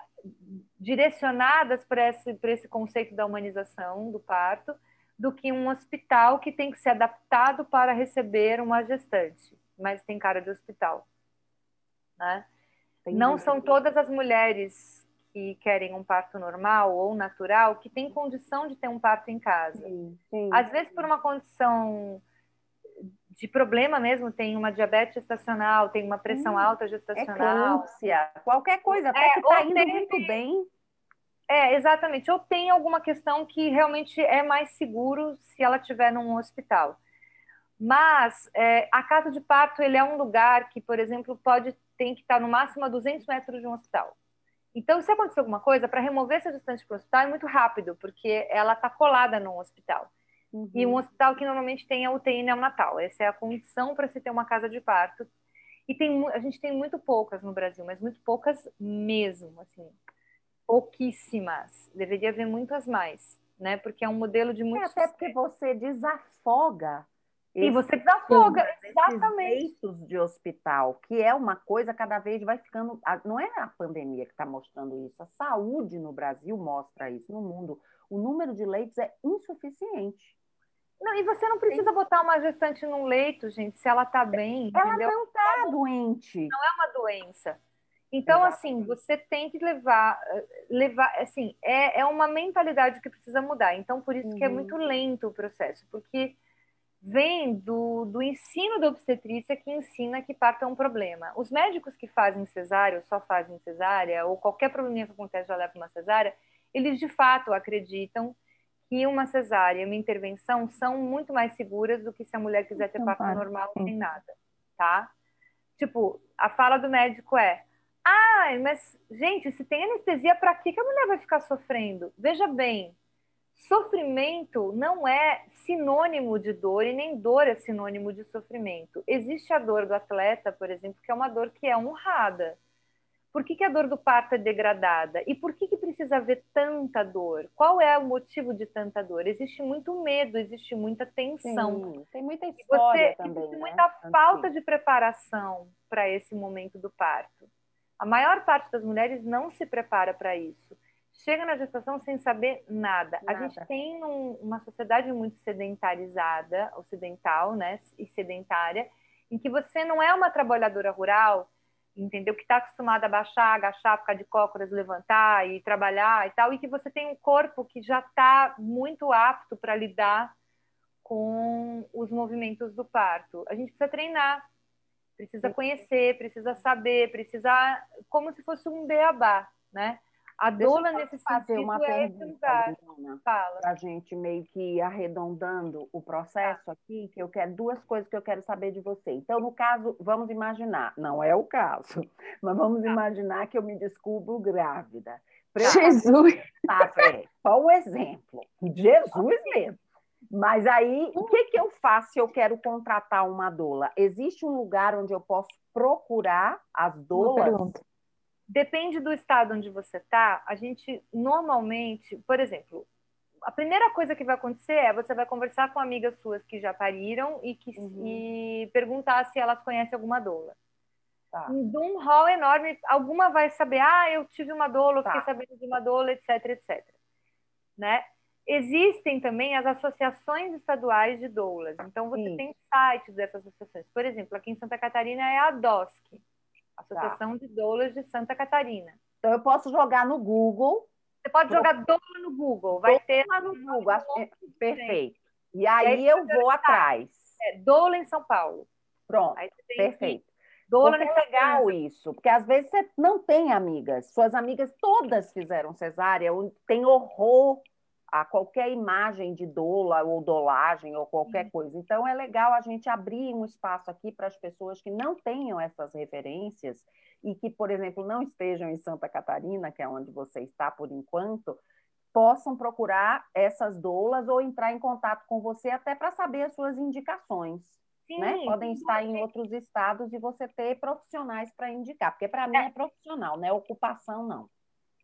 direcionadas para esse, esse conceito da humanização do parto, do que um hospital que tem que ser adaptado para receber uma gestante, mas tem cara de hospital. Né? Não são todas as mulheres que querem um parto normal ou natural que têm condição de ter um parto em casa. Sim, sim. Às vezes, por uma condição de problema mesmo, tem uma diabetes gestacional, tem uma pressão Hum, alta gestacional. Eclâmpsia, qualquer coisa, até É, que está indo teve- muito bem. É, exatamente. Ou tem alguma questão que realmente é mais seguro se ela estiver num hospital. Mas é, a casa de parto ele é um lugar que, por exemplo, pode tem que estar no máximo a 200 metros de um hospital. Então, se acontecer alguma coisa, para remover essa distância para o hospital é muito rápido, porque ela está colada num hospital. E um hospital que normalmente tem a UTI neonatal. Essa é a condição para se ter uma casa de parto. E tem, a gente tem muito poucas no Brasil, mas muito poucas mesmo, assim. Pouquíssimas. Deveria haver muitas mais, né? Porque é um modelo de É, muito até porque você desafoga. E você desafoga, exatamente. leitos de hospital, que é uma coisa cada vez vai ficando. Não é a pandemia que está mostrando isso, a saúde no Brasil mostra isso, no mundo. O número de leitos é insuficiente. Não, e você não precisa botar uma gestante num leito, gente, se ela tá bem, Ela entendeu? não está doente. é uma doença. Então, assim, você tem que levar, levar, assim, é, é uma mentalidade que precisa mudar. Então, por isso uhum. que é uhum. muito lento o processo, porque vem do, do ensino da obstetrícia que ensina que parto é um problema. Os médicos que fazem cesárea, ou só fazem cesárea, ou qualquer probleminha que acontece já leva uma cesárea, eles de fato acreditam que uma cesárea e uma intervenção são muito mais seguras do que se a mulher quiser ter parto normal sem nada, tá? Tipo, a fala do médico é: ah, mas gente, se tem anestesia, para que a mulher vai ficar sofrendo? Veja bem, Sofrimento não é sinônimo de dor e nem dor é sinônimo de sofrimento. Existe a dor do atleta, por exemplo, que é uma dor que é honrada. Por que, que a dor do parto é degradada? E por que, que precisa haver tanta dor? Qual é o motivo de tanta dor? Existe muito medo, existe muita tensão. Sim, tem muita história você, também. Existe né? muita falta de preparação para esse momento do parto. A maior parte das mulheres não se prepara para isso chega na gestação sem saber nada. nada. A gente tem um, uma sociedade muito sedentarizada, ocidental, né, e sedentária, em que você não é uma trabalhadora rural, entendeu? Que está acostumada a baixar, agachar, ficar de cócoras, levantar e trabalhar e tal, e que você tem um corpo que já está muito apto para lidar com os movimentos do parto. A gente precisa treinar, precisa conhecer, precisa saber, precisa como se fosse um beabá, né? A doula nesse fazer uma é pergunta, para a gente meio que ir arredondando o processo tá. aqui, que eu quero duas coisas que eu quero saber de você. Então, no caso, vamos imaginar, não é o caso, mas vamos tá. imaginar que eu me descubro grávida. Jesus! Tá, só um exemplo. Jesus mesmo. Mas aí, o que, que eu faço se eu quero contratar uma doula? Existe um lugar onde eu posso procurar as doulas? Depende do estado onde você está. A gente normalmente, por exemplo, a primeira coisa que vai acontecer é você vai conversar com amigas suas que já pariram e, que, uhum. e perguntar se elas conhecem alguma doula. Tá. De um hall enorme, alguma vai saber, ah, eu tive uma doula, eu tá. fiquei sabendo de uma doula, etc, etc. Né? Existem também as associações estaduais de doulas. Então, você Sim. tem sites dessas associações. Por exemplo, aqui em Santa Catarina é a DOSC. Associação tá. de Doulas de Santa Catarina. Então eu posso jogar no Google. Você pode jogar doula no Google, vai ter lá no Google. Perfeito. E aí, e aí eu vou atrás. É, doula em São Paulo. Pronto. Perfeito. Doula porque é legal isso, porque às vezes você não tem amigas, suas amigas todas fizeram cesárea, tem horror a qualquer imagem de doula ou dolagem ou qualquer Sim. coisa. Então, é legal a gente abrir um espaço aqui para as pessoas que não tenham essas referências e que, por exemplo, não estejam em Santa Catarina, que é onde você está por enquanto, possam procurar essas doulas ou entrar em contato com você até para saber as suas indicações. Sim, né? Podem estar em outros estados e você ter profissionais para indicar, porque para mim é. é profissional, não é ocupação, não.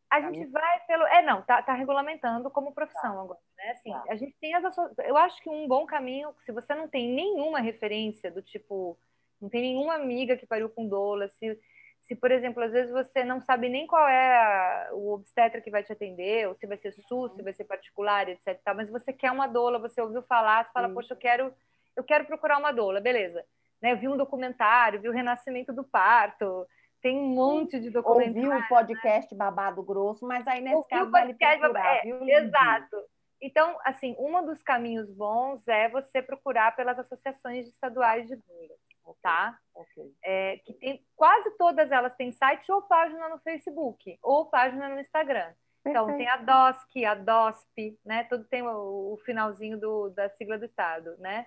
A gente vai pelo. É, não, tá, tá regulamentando como profissão tá. agora, né? Assim, tá. a gente tem as Eu acho que um bom caminho, se você não tem nenhuma referência do tipo, não tem nenhuma amiga que pariu com doula, se, se, por exemplo, às vezes você não sabe nem qual é a, o obstetra que vai te atender, ou se vai ser SUS, se uhum. vai ser particular, etc. Tá, mas você quer uma doula, você ouviu falar, você fala, poxa, eu quero, eu quero procurar uma doula, beleza. Né, eu vi um documentário, vi o renascimento do parto, tem um monte de documentários. Ouviu o podcast né? Babado Grosso, mas aí nesse caso vale procurar, é, viu? Exato. Então, assim, um dos caminhos bons é você procurar pelas associações estaduais de doulas, tá? Okay. É, que tem quase todas elas têm site ou página no Facebook ou página no Instagram. Então, Perfeito. tem a DOSC, a DOSP, né? Tudo tem o, o finalzinho do, da sigla do Estado, né?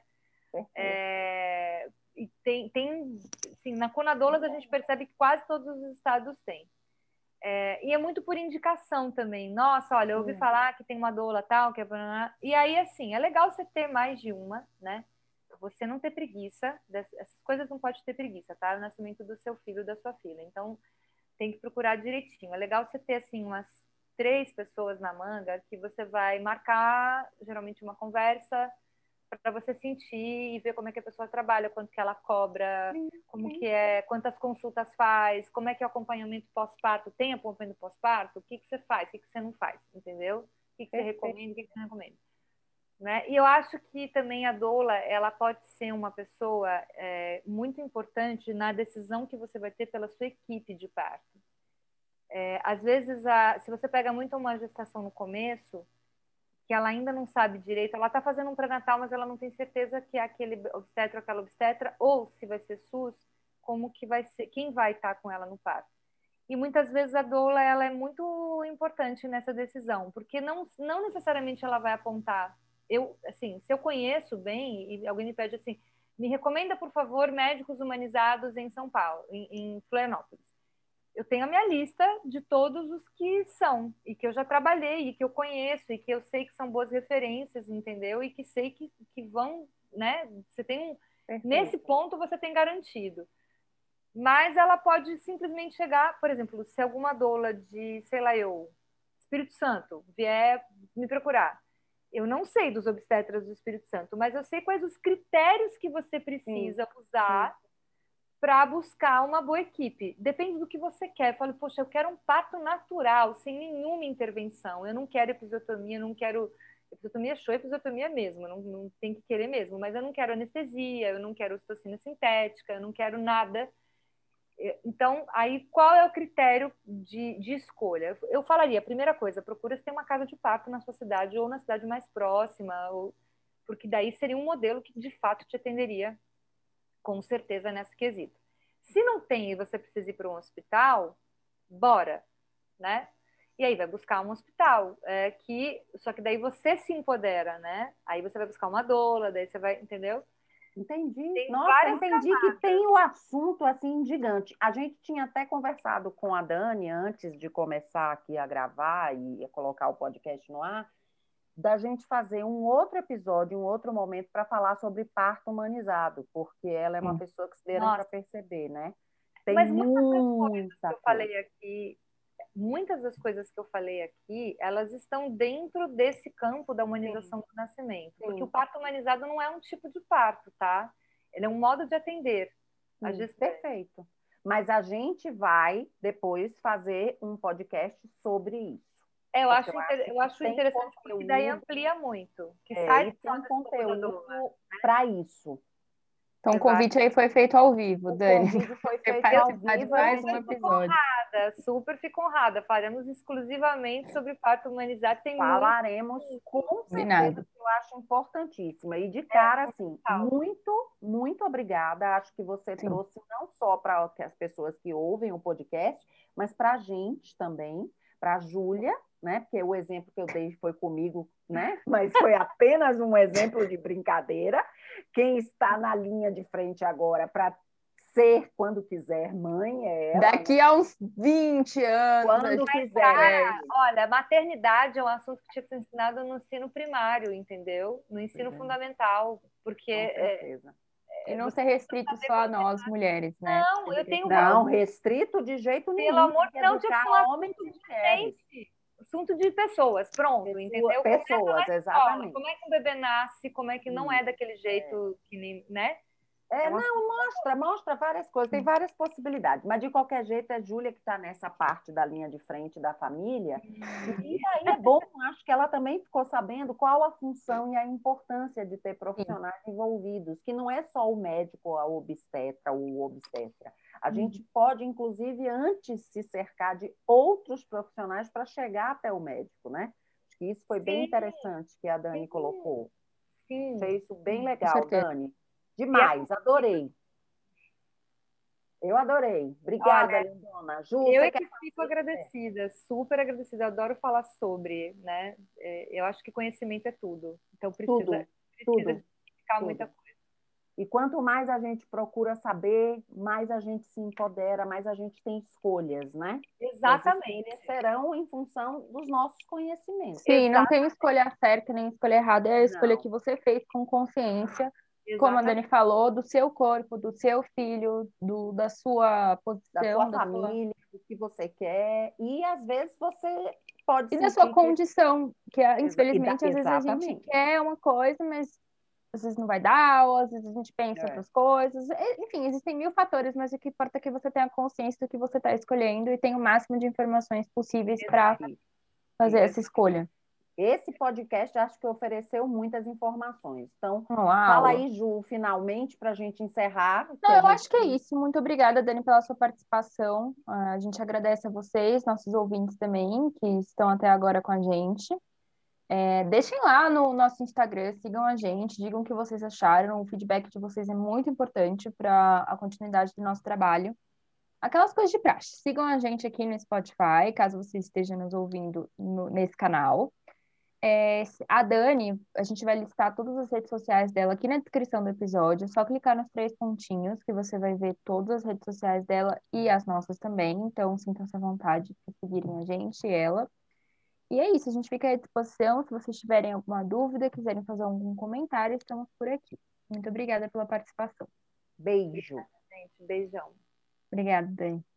É, e tem, tem assim, na Conadolas a gente percebe que quase todos os estados têm. É, e é muito por indicação também. Nossa, olha, eu ouvi é. falar que tem uma doula tal, que é... E aí, assim, é legal você ter mais de uma, né? Você não ter preguiça, essas coisas não pode ter preguiça, tá? O nascimento do seu filho, da sua filha. Então, tem que procurar direitinho. É legal você ter, assim, umas três pessoas na manga que você vai marcar, geralmente, uma conversa para você sentir e ver como é que a pessoa trabalha, quanto que ela cobra, sim, como sim. que é, quantas consultas faz, como é que é o acompanhamento pós-parto, tem acompanhamento pós-parto, o que, que você faz, o que, que você não faz, entendeu? O que, que você recomenda, o que, que você não recomenda. Né? E eu acho que também a doula, ela pode ser uma pessoa é, muito importante na decisão que você vai ter pela sua equipe de parto. É, às vezes, a, se você pega muito uma gestação no começo, que ela ainda não sabe direito, ela está fazendo um pré-natal, mas ela não tem certeza que é aquele obstetra ou aquela obstetra, ou se vai ser SUS, como que vai ser, quem vai estar tá com ela no parto. E muitas vezes a doula ela é muito importante nessa decisão, porque não, não necessariamente ela vai apontar. Eu, assim, se eu conheço bem e alguém me pede assim, me recomenda, por favor, médicos humanizados em São Paulo, em, em Florianópolis eu tenho a minha lista de todos os que são, e que eu já trabalhei, e que eu conheço, e que eu sei que são boas referências, entendeu? E que sei que, que vão, né? Você tem um. Perfeito. Nesse ponto você tem garantido. Mas ela pode simplesmente chegar, por exemplo, se alguma doula de, sei lá, eu, Espírito Santo, vier me procurar. Eu não sei dos obstetras do Espírito Santo, mas eu sei quais os critérios que você precisa sim, usar sim para buscar uma boa equipe. Depende do que você quer. Eu falo, poxa, eu quero um parto natural, sem nenhuma intervenção. Eu não quero episiotomia, não quero. Episiotomia show, episiotomia mesmo, não, não tem que querer mesmo, mas eu não quero anestesia, eu não quero ocitocina sintética, eu não quero nada. Então, aí qual é o critério de, de escolha? Eu falaria, primeira coisa, procura se tem uma casa de parto na sua cidade ou na cidade mais próxima, ou, porque daí seria um modelo que de fato te atenderia com certeza nesse quesito. Se não tem e você precisa ir para um hospital, bora, né? E aí vai buscar um hospital, é, que só que daí você se empodera, né? Aí você vai buscar uma doula, daí você vai, entendeu? Entendi. Tem Nossa, entendi camadas. que tem o um assunto assim gigante. A gente tinha até conversado com a Dani antes de começar aqui a gravar e a colocar o podcast no ar da gente fazer um outro episódio, um outro momento para falar sobre parto humanizado, porque ela é uma Sim. pessoa que se deram para perceber, né? Tem Mas muitas muita coisas que eu falei aqui, muitas das coisas que eu falei aqui, elas estão dentro desse campo da humanização Sim. do nascimento, Sim. porque o parto humanizado não é um tipo de parto, tá? Ele é um modo de atender. A gestante. Perfeito. Mas a gente vai depois fazer um podcast sobre isso. É, eu acho, eu acho, eu acho interessante conteúdo, porque daí amplia muito. Que é, sai tem um conteúdo para isso. Então o convite aí foi feito ao vivo, Dani. O convite foi feito ao vivo. mais um episódio. Honrada, super fico honrada. Falaremos exclusivamente sobre parto humanizado. Tem Falaremos muito... com certeza, que eu acho importantíssima. E de é, cara, é, assim, muito, muito obrigada. Acho que você Sim. trouxe não só para as pessoas que ouvem o podcast, mas para a gente também, para a Júlia, né? Porque o exemplo que eu dei foi comigo, né? Mas foi apenas um exemplo de brincadeira. Quem está na linha de frente agora para ser, quando quiser, mãe é ela. Daqui a uns 20 anos. Quando quiser. olha, maternidade é um assunto que tinha que ser ensinado no ensino primário, entendeu? No ensino uhum. fundamental, porque... É, e não ser restrito só a nós, mulheres, né? Não, eu tenho... Não, restrito de jeito nenhum. Pelo amor de Deus, tinha que falar homens e mulheres assunto de pessoas, pronto, entendeu? Pessoas, exatamente. Como é que um bebê nasce, como é que não é daquele jeito é. que nem, né? É, não, mostra, mostra várias coisas, tem várias possibilidades, mas de qualquer jeito é Júlia que está nessa parte da linha de frente da família, e aí é bom, acho que ela também ficou sabendo qual a função e a importância de ter profissionais envolvidos, que não é só o médico, a obstetra, o obstetra, a gente pode, inclusive, antes se cercar de outros profissionais para chegar até o médico, né? Acho que isso foi bem Sim. interessante que a Dani Sim. colocou. Sim. Achei isso bem legal, Dani. Demais, adorei. Eu adorei. Obrigada, Olha, Lindona. Ju, eu é que fico agradecida, super agradecida. Eu adoro falar sobre, né? É, eu acho que conhecimento é tudo. Então precisa, tudo, precisa tudo, tudo. muita coisa. E quanto mais a gente procura saber, mais a gente se empodera, mais a gente tem escolhas, né? Exatamente. Eles serão em função dos nossos conhecimentos. Sim, Exatamente. não tem escolha certa nem escolha errada, é a escolha não. que você fez com consciência, Exatamente. como a Dani falou, do seu corpo, do seu filho, do, da sua posição, da sua família, do que você quer. E às vezes você pode. E da sua condição, que infelizmente às vezes a gente quer uma coisa, mas às vezes não vai dar, ou às vezes a gente pensa em é. outras coisas. Enfim, existem mil fatores, mas o que importa é que você tenha consciência do que você está escolhendo e tenha o máximo de informações possíveis para fazer essa escolha. Esse podcast acho que ofereceu muitas informações. Então, Uau. fala aí, Ju, finalmente, para a gente encerrar. Não, eu gente... acho que é isso. Muito obrigada, Dani, pela sua participação. Ah, a gente agradece a vocês, nossos ouvintes também, que estão até agora com a gente. É, deixem lá no nosso Instagram, sigam a gente, digam o que vocês acharam. O feedback de vocês é muito importante para a continuidade do nosso trabalho. Aquelas coisas de praxe. Sigam a gente aqui no Spotify, caso você esteja nos ouvindo no, nesse canal. É, a Dani, a gente vai listar todas as redes sociais dela aqui na descrição do episódio. É só clicar nos três pontinhos que você vai ver todas as redes sociais dela e as nossas também. Então, sintam-se à vontade de seguirem a gente e ela. E é isso, a gente fica à disposição. Se vocês tiverem alguma dúvida, quiserem fazer algum comentário, estamos por aqui. Muito obrigada pela participação. Beijo. Gente, beijão. Obrigada, Dani.